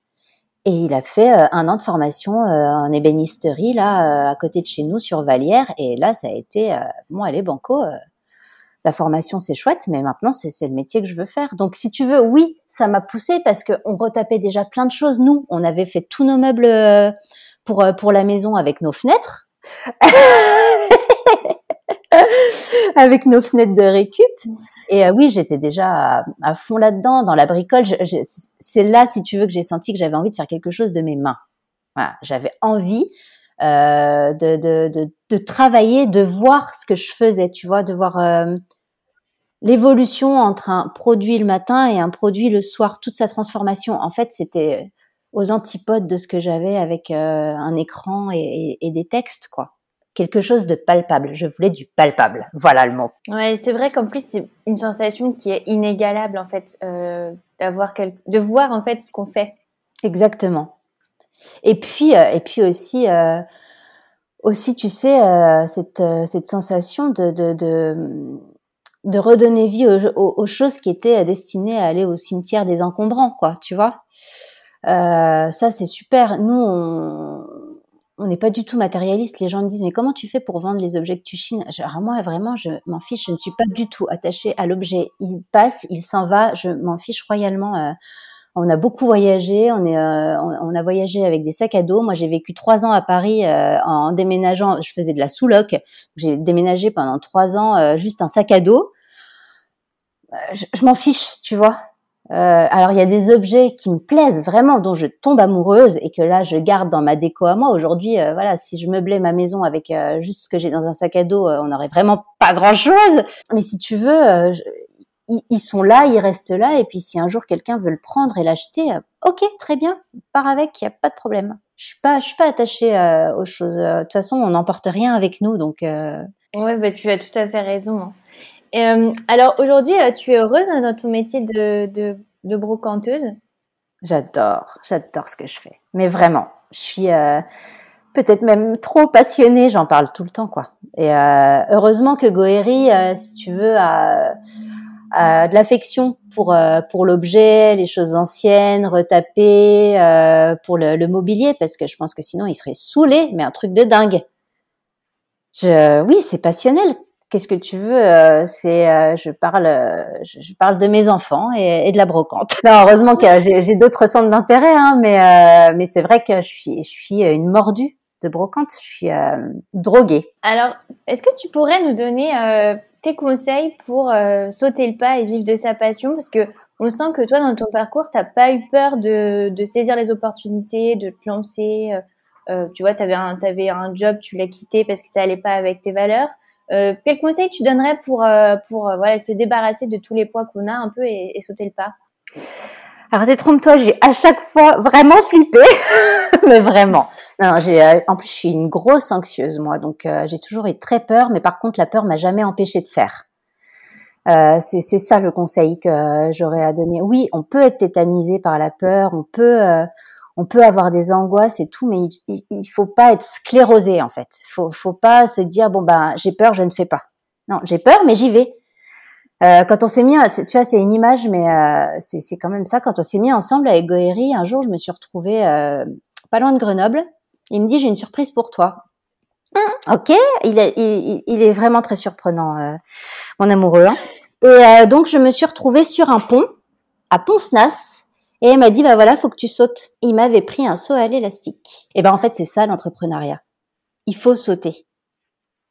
et il a fait euh, un an de formation euh, en ébénisterie là euh, à côté de chez nous sur Vallière. Et là, ça a été bon, allez banco. la formation c'est chouette, mais maintenant c'est le métier que je veux faire. Donc si tu veux, oui, ça m'a poussé parce que on retapait déjà plein de choses. Nous, on avait fait tous nos meubles euh, pour pour la maison avec nos fenêtres, avec nos fenêtres de récup. Et euh, oui, j'étais déjà à, fond là-dedans, dans la bricole. C'est là, si tu veux, que j'ai senti que j'avais envie de faire quelque chose de mes mains. Voilà, j'avais envie euh, de, de, de, de, travailler, de voir ce que je faisais, tu vois, de voir euh, l'évolution entre un produit le matin et un produit le soir, toute sa transformation. En fait, c'était aux antipodes de ce que j'avais avec euh, un écran et, et, des textes, quoi. Quelque chose de palpable. Je voulais du palpable. Voilà le mot. Ouais, c'est vrai qu'en plus c'est une sensation qui est inégalable en fait, euh, d'avoir quel... de voir en fait ce qu'on fait. Exactement. Et puis, euh, et puis aussi, euh, aussi, tu sais, cette, cette sensation de, de, de, de redonner vie aux, aux, choses qui étaient destinées à aller au cimetière des encombrants, quoi, tu vois. ça, c'est super. Nous, on, on n'est pas du tout matérialiste. Les gens me disent, mais comment tu fais pour vendre les objets que tu chines? Alors moi, vraiment, je m'en fiche. Je ne suis pas du tout attachée à l'objet. Il passe, il s'en va. Je m'en fiche royalement. On a beaucoup voyagé, euh, on, a voyagé avec des sacs à dos. Moi, j'ai vécu trois ans à Paris euh, en déménageant. Je faisais de la sous-loc. J'ai déménagé pendant trois ans euh, juste un sac à dos. Je, m'en fiche, tu vois. Alors, il y a des objets qui me plaisent vraiment, dont je tombe amoureuse et que là, je garde dans ma déco à moi. Aujourd'hui, voilà, si je meublais ma maison avec juste ce que j'ai dans un sac à dos, on n'aurait vraiment pas grand-chose. Mais si tu veux, ils, sont là, ils restent là, et puis si un jour quelqu'un veut le prendre et l'acheter, euh, ok, très bien, pars avec, il n'y a pas de problème. Je suis pas, je suis pas attachée euh, aux choses. Euh, de toute façon, on n'emporte rien avec nous, donc. Ouais, bah, tu as tout à fait raison. Et, alors aujourd'hui, tu es heureuse dans ton métier de, brocanteuse? J'adore, j'adore ce que je fais. Mais vraiment, je suis peut-être même trop passionnée, j'en parle tout le temps, quoi. Et heureusement que Goéry, si tu veux, a euh, de l'affection pour euh, pour l'objet, les choses anciennes, retapées, euh, pour le, le, mobilier, parce que je pense que sinon il serait saoulé, mais un truc de dingue. Je, oui, c'est passionnel. Qu'est-ce que tu veux euh, C'est, je parle, je, je, parle de mes enfants et, de la brocante. Heureusement que j'ai d'autres centres d'intérêt, hein, mais mais c'est vrai que je suis, je suis une mordue de brocante. Je suis droguée. Alors, est-ce que tu pourrais nous donner tes conseils pour euh, sauter le pas et vivre de sa passion? Parce que on sent que toi, dans ton parcours, tu n'as pas eu peur de, de, saisir les opportunités, de te lancer. Euh, euh tu vois, tu avais, un job, tu l'as quitté parce que ça allait pas avec tes valeurs. Euh, quel conseil tu donnerais pour, euh, pour voilà, se débarrasser de tous les poids qu'on a un peu et, sauter le pas? Alors détrompe-toi, j'ai à chaque fois vraiment flippé, mais vraiment. Non, j'ai euh, en plus je suis une grosse anxieuse moi, donc euh, j'ai toujours eu très peur, mais par contre la peur m'a jamais empêché de faire. Euh, c'est ça le conseil que j'aurais à donner. Oui, on peut être tétanisé par la peur, on peut euh, on peut avoir des angoisses et tout, mais il, il, faut pas être sclérosé en fait. Faut faut pas se dire bon ben j'ai peur, je ne fais pas. Non, j'ai peur, mais j'y vais. Euh, quand on s'est mis, tu vois, c'est une image, mais euh, c'est quand même ça. Quand on s'est mis ensemble avec Goéry, un jour, je me suis retrouvée euh, pas loin de Grenoble. Il me dit, j'ai une surprise pour toi. Hum, ok, il est, il, il, est vraiment très surprenant, mon amoureux. Hein. Et donc, je me suis retrouvée sur un pont à Pont-Snas. Et il m'a dit, bah voilà, faut que tu sautes. Il m'avait pris un saut à l'élastique. Et ben en fait, c'est ça l'entrepreneuriat. Il faut sauter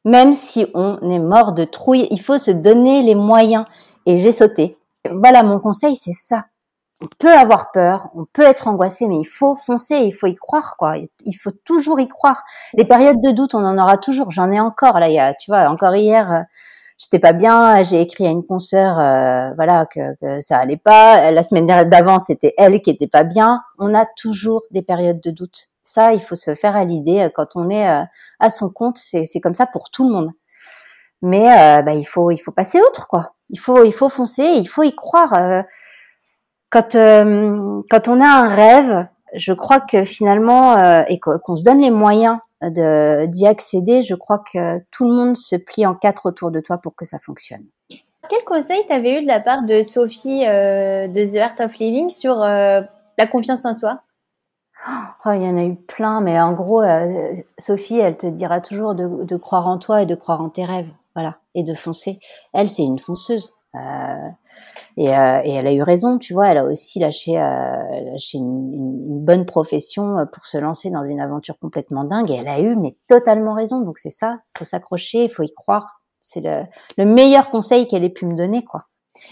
même si on est mort de trouille, il faut se donner les moyens. Et j'ai sauté. Voilà, mon conseil, c'est ça. On peut avoir peur, on peut être angoissé, mais il faut foncer, il faut y croire, quoi. Il faut toujours y croire. Les périodes de doute, on en aura toujours. J'en ai encore, là, il tu vois, encore hier, euh, j'étais pas bien, j'ai écrit à une consoeur, euh, voilà, que, que, ça allait pas. La semaine d'avant, c'était elle qui était pas bien. On a toujours des périodes de doute. Ça, il faut se faire à l'idée euh, quand on est euh, à son compte. C'est comme ça pour tout le monde. Mais euh, bah, il faut il faut passer autre quoi. Il faut il faut foncer, il faut y croire. quand quand on a un rêve, je crois que finalement et qu'on se donne les moyens d'y accéder, je crois que tout le monde se plie en quatre autour de toi pour que ça fonctionne. Quel conseil t'avais eu de la part de Sophie de The Art of Living sur la confiance en soi? Oh, il y en a eu plein, mais en gros, euh, Sophie, elle te dira toujours de, croire en toi et de croire en tes rêves. voilà, et de foncer. Elle, c'est une fonceuse. Euh, et, euh, et, elle a eu raison, tu vois. Elle a aussi lâché, euh, une, bonne profession pour se lancer dans une aventure complètement dingue. Et elle a eu, mais totalement raison. Donc c'est ça, faut s'accrocher, il faut y croire. C'est le, le meilleur conseil qu'elle ait pu me donner, quoi.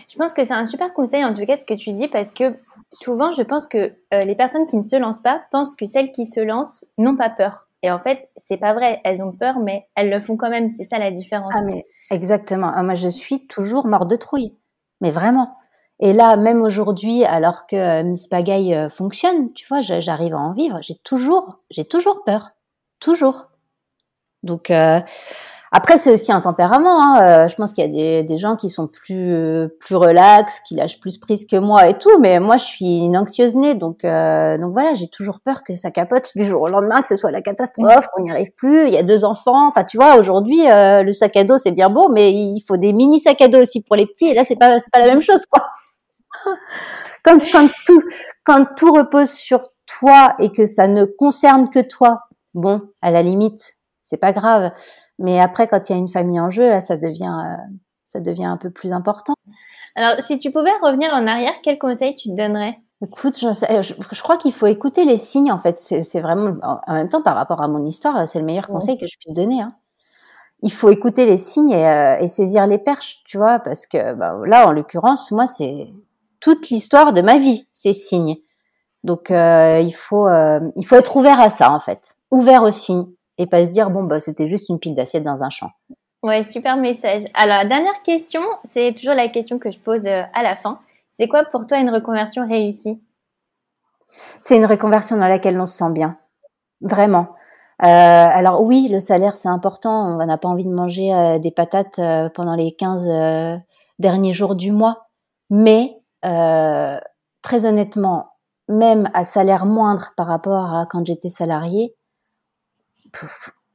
Je pense que c'est un super conseil, en tout cas, ce que tu dis, parce que souvent, je pense que les personnes qui ne se lancent pas pensent que celles qui se lancent n'ont pas peur. Et en fait, c'est pas vrai. Elles ont peur, mais elles le font quand même. C'est ça la différence. Ah, exactement. Ah, moi, je suis toujours morte de trouille. Mais vraiment. Et là, même aujourd'hui, alors que euh, Miss Pagaille euh, fonctionne, tu vois, j'arrive à en vivre, j'ai toujours, j'ai toujours peur. Toujours. Donc, euh, après, c'est aussi un tempérament. Hein. Euh, je pense qu'il y a des, des, gens qui sont plus euh, plus relax, qui lâchent plus prise que moi et tout. Mais moi, je suis une anxieuse née, donc euh, donc voilà, j'ai toujours peur que ça capote du jour au lendemain, que ce soit la catastrophe, qu'on n'y arrive plus. Il y a deux enfants. Enfin, tu vois, aujourd'hui, le sac à dos c'est bien beau, mais il faut des mini sacs à dos aussi pour les petits. Et là, c'est pas c'est pas la même chose, quoi. quand quand tout quand tout repose sur toi et que ça ne concerne que toi, bon, à la limite, c'est pas grave. Mais après, quand il y a une famille en jeu, là, ça devient, euh, ça devient un peu plus important. Alors, si tu pouvais revenir en arrière, quel conseil tu te donnerais? Écoute, je, je, crois qu'il faut écouter les signes. En fait, c'est vraiment, en même temps, par rapport à mon histoire, c'est le meilleur conseil que je puisse donner. Hein. Il faut écouter les signes et, euh, et, saisir les perches, tu vois, parce que bah, là, en l'occurrence, moi, c'est toute l'histoire de ma vie, ces signes. Donc, euh, il faut, il faut être ouvert à ça, en fait, ouvert aux signes et pas se dire bon bah c'était juste une pile d'assiettes dans un champ. Ouais, super message. Alors, dernière question, c'est toujours la question que je pose euh, à la fin. C'est quoi pour toi une reconversion réussie? C'est une reconversion dans laquelle on se sent bien. Vraiment. Euh, alors oui, le salaire c'est important. On n'a pas envie de manger euh, des patates euh, pendant les 15 euh, derniers jours du mois. Mais très honnêtement, même à salaire moindre par rapport à quand j'étais salarié,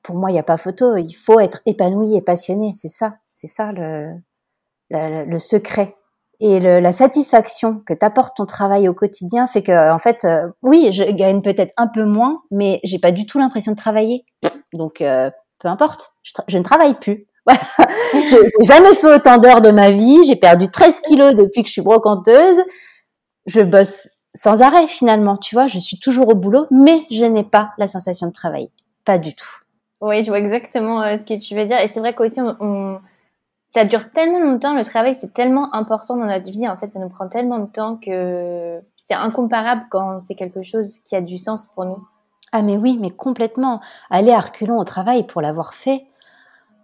pour moi, il n'y a pas photo. Il faut être épanoui et passionné. C'est ça, c'est ça le, secret. Et la satisfaction que t'apporte ton travail au quotidien fait que, en fait, euh, oui, je gagne peut-être un peu moins, mais j'ai pas du tout l'impression de travailler. Donc, euh, peu importe, je, je, ne travaille plus. Voilà. j'ai jamais fait autant d'heures de ma vie. J'ai perdu 13 kilos depuis que je suis brocanteuse. Je bosse sans arrêt finalement, tu vois. Je suis toujours au boulot, mais je n'ai pas la sensation de travailler. Pas du tout. Oui, je vois exactement euh, ce que tu veux dire. Et c'est vrai qu'aussi, on, ça dure tellement longtemps, le travail, c'est tellement important dans notre vie. En fait, ça nous prend tellement de temps que c'est incomparable quand c'est quelque chose qui a du sens pour nous. Ah, mais oui, mais complètement. Aller à reculons au travail pour l'avoir fait,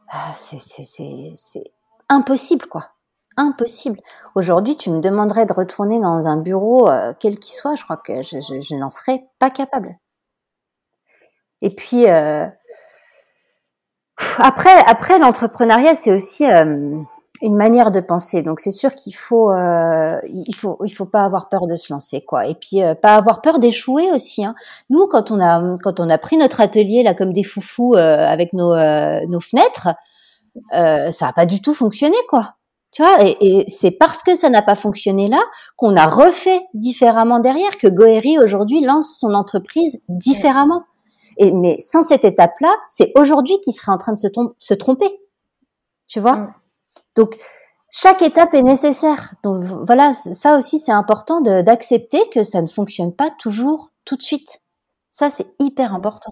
ah, c'est impossible, quoi. Impossible. Aujourd'hui, tu me demanderais de retourner dans un bureau, euh, quel qu'il soit, je crois que je, je, je n'en serais pas capable. Et puis euh, après, après l'entrepreneuriat, c'est aussi euh, une manière de penser. Donc c'est sûr qu'il faut, euh, il faut, il faut pas avoir peur de se lancer, quoi. Et puis euh, pas avoir peur d'échouer aussi. Hein. Nous, quand on a, quand on a pris notre atelier là comme des foufous euh, avec nos, euh, nos fenêtres, ça a pas du tout fonctionné, quoi. Tu vois, et, et c'est parce que ça n'a pas fonctionné là qu'on a refait différemment derrière que Goeri aujourd'hui lance son entreprise différemment. Et, mais sans cette étape-là, c'est aujourd'hui qu'il serait en train de se, se tromper. Tu vois? Mm. Donc, chaque étape est nécessaire. Donc, voilà, ça aussi, c'est important d'accepter que ça ne fonctionne pas toujours tout de suite. Ça, c'est hyper important.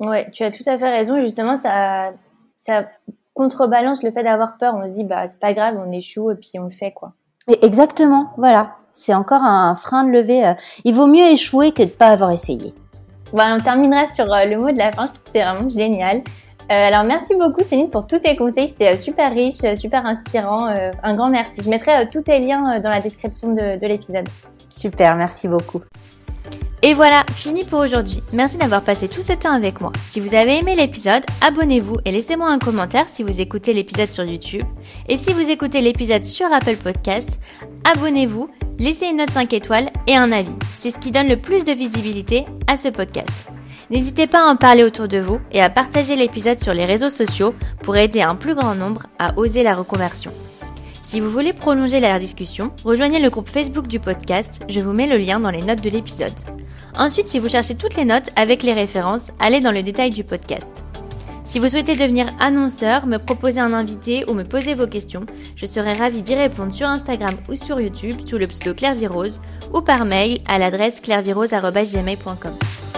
Ouais, tu as tout à fait raison. Justement, ça, ça contrebalance le fait d'avoir peur. On se dit, bah, c'est pas grave, on échoue et puis on le fait, quoi. Et exactement, voilà. C'est encore un frein de lever. Euh, il vaut mieux échouer que de pas avoir essayé. Bon, on terminera sur euh, le mot de la fin. Je trouve que c'est vraiment génial. Euh, alors merci beaucoup Céline pour tous tes conseils, c'était euh, super riche, super inspirant. un grand merci. Je mettrai tous tes liens dans la description de, de l'épisode. Super, merci beaucoup. Et voilà, fini pour aujourd'hui. Merci d'avoir passé tout ce temps avec moi. Si vous avez aimé l'épisode, abonnez-vous et laissez-moi un commentaire si vous écoutez l'épisode sur YouTube. Et si vous écoutez l'épisode sur Apple Podcast, abonnez-vous, laissez une note 5 étoiles et un avis. C'est ce qui donne le plus de visibilité à ce podcast. N'hésitez pas à en parler autour de vous et à partager l'épisode sur les réseaux sociaux pour aider un plus grand nombre à oser la reconversion. Si vous voulez prolonger la discussion, rejoignez le groupe Facebook du podcast, je vous mets le lien dans les notes de l'épisode. Ensuite, si vous cherchez toutes les notes avec les références, allez dans le détail du podcast. Si vous souhaitez devenir annonceur, me proposer un invité ou me poser vos questions, je serai ravie d'y répondre sur Instagram ou sur YouTube sous le pseudo Claire ou par mail à l'adresse clairvirose.gmail.com.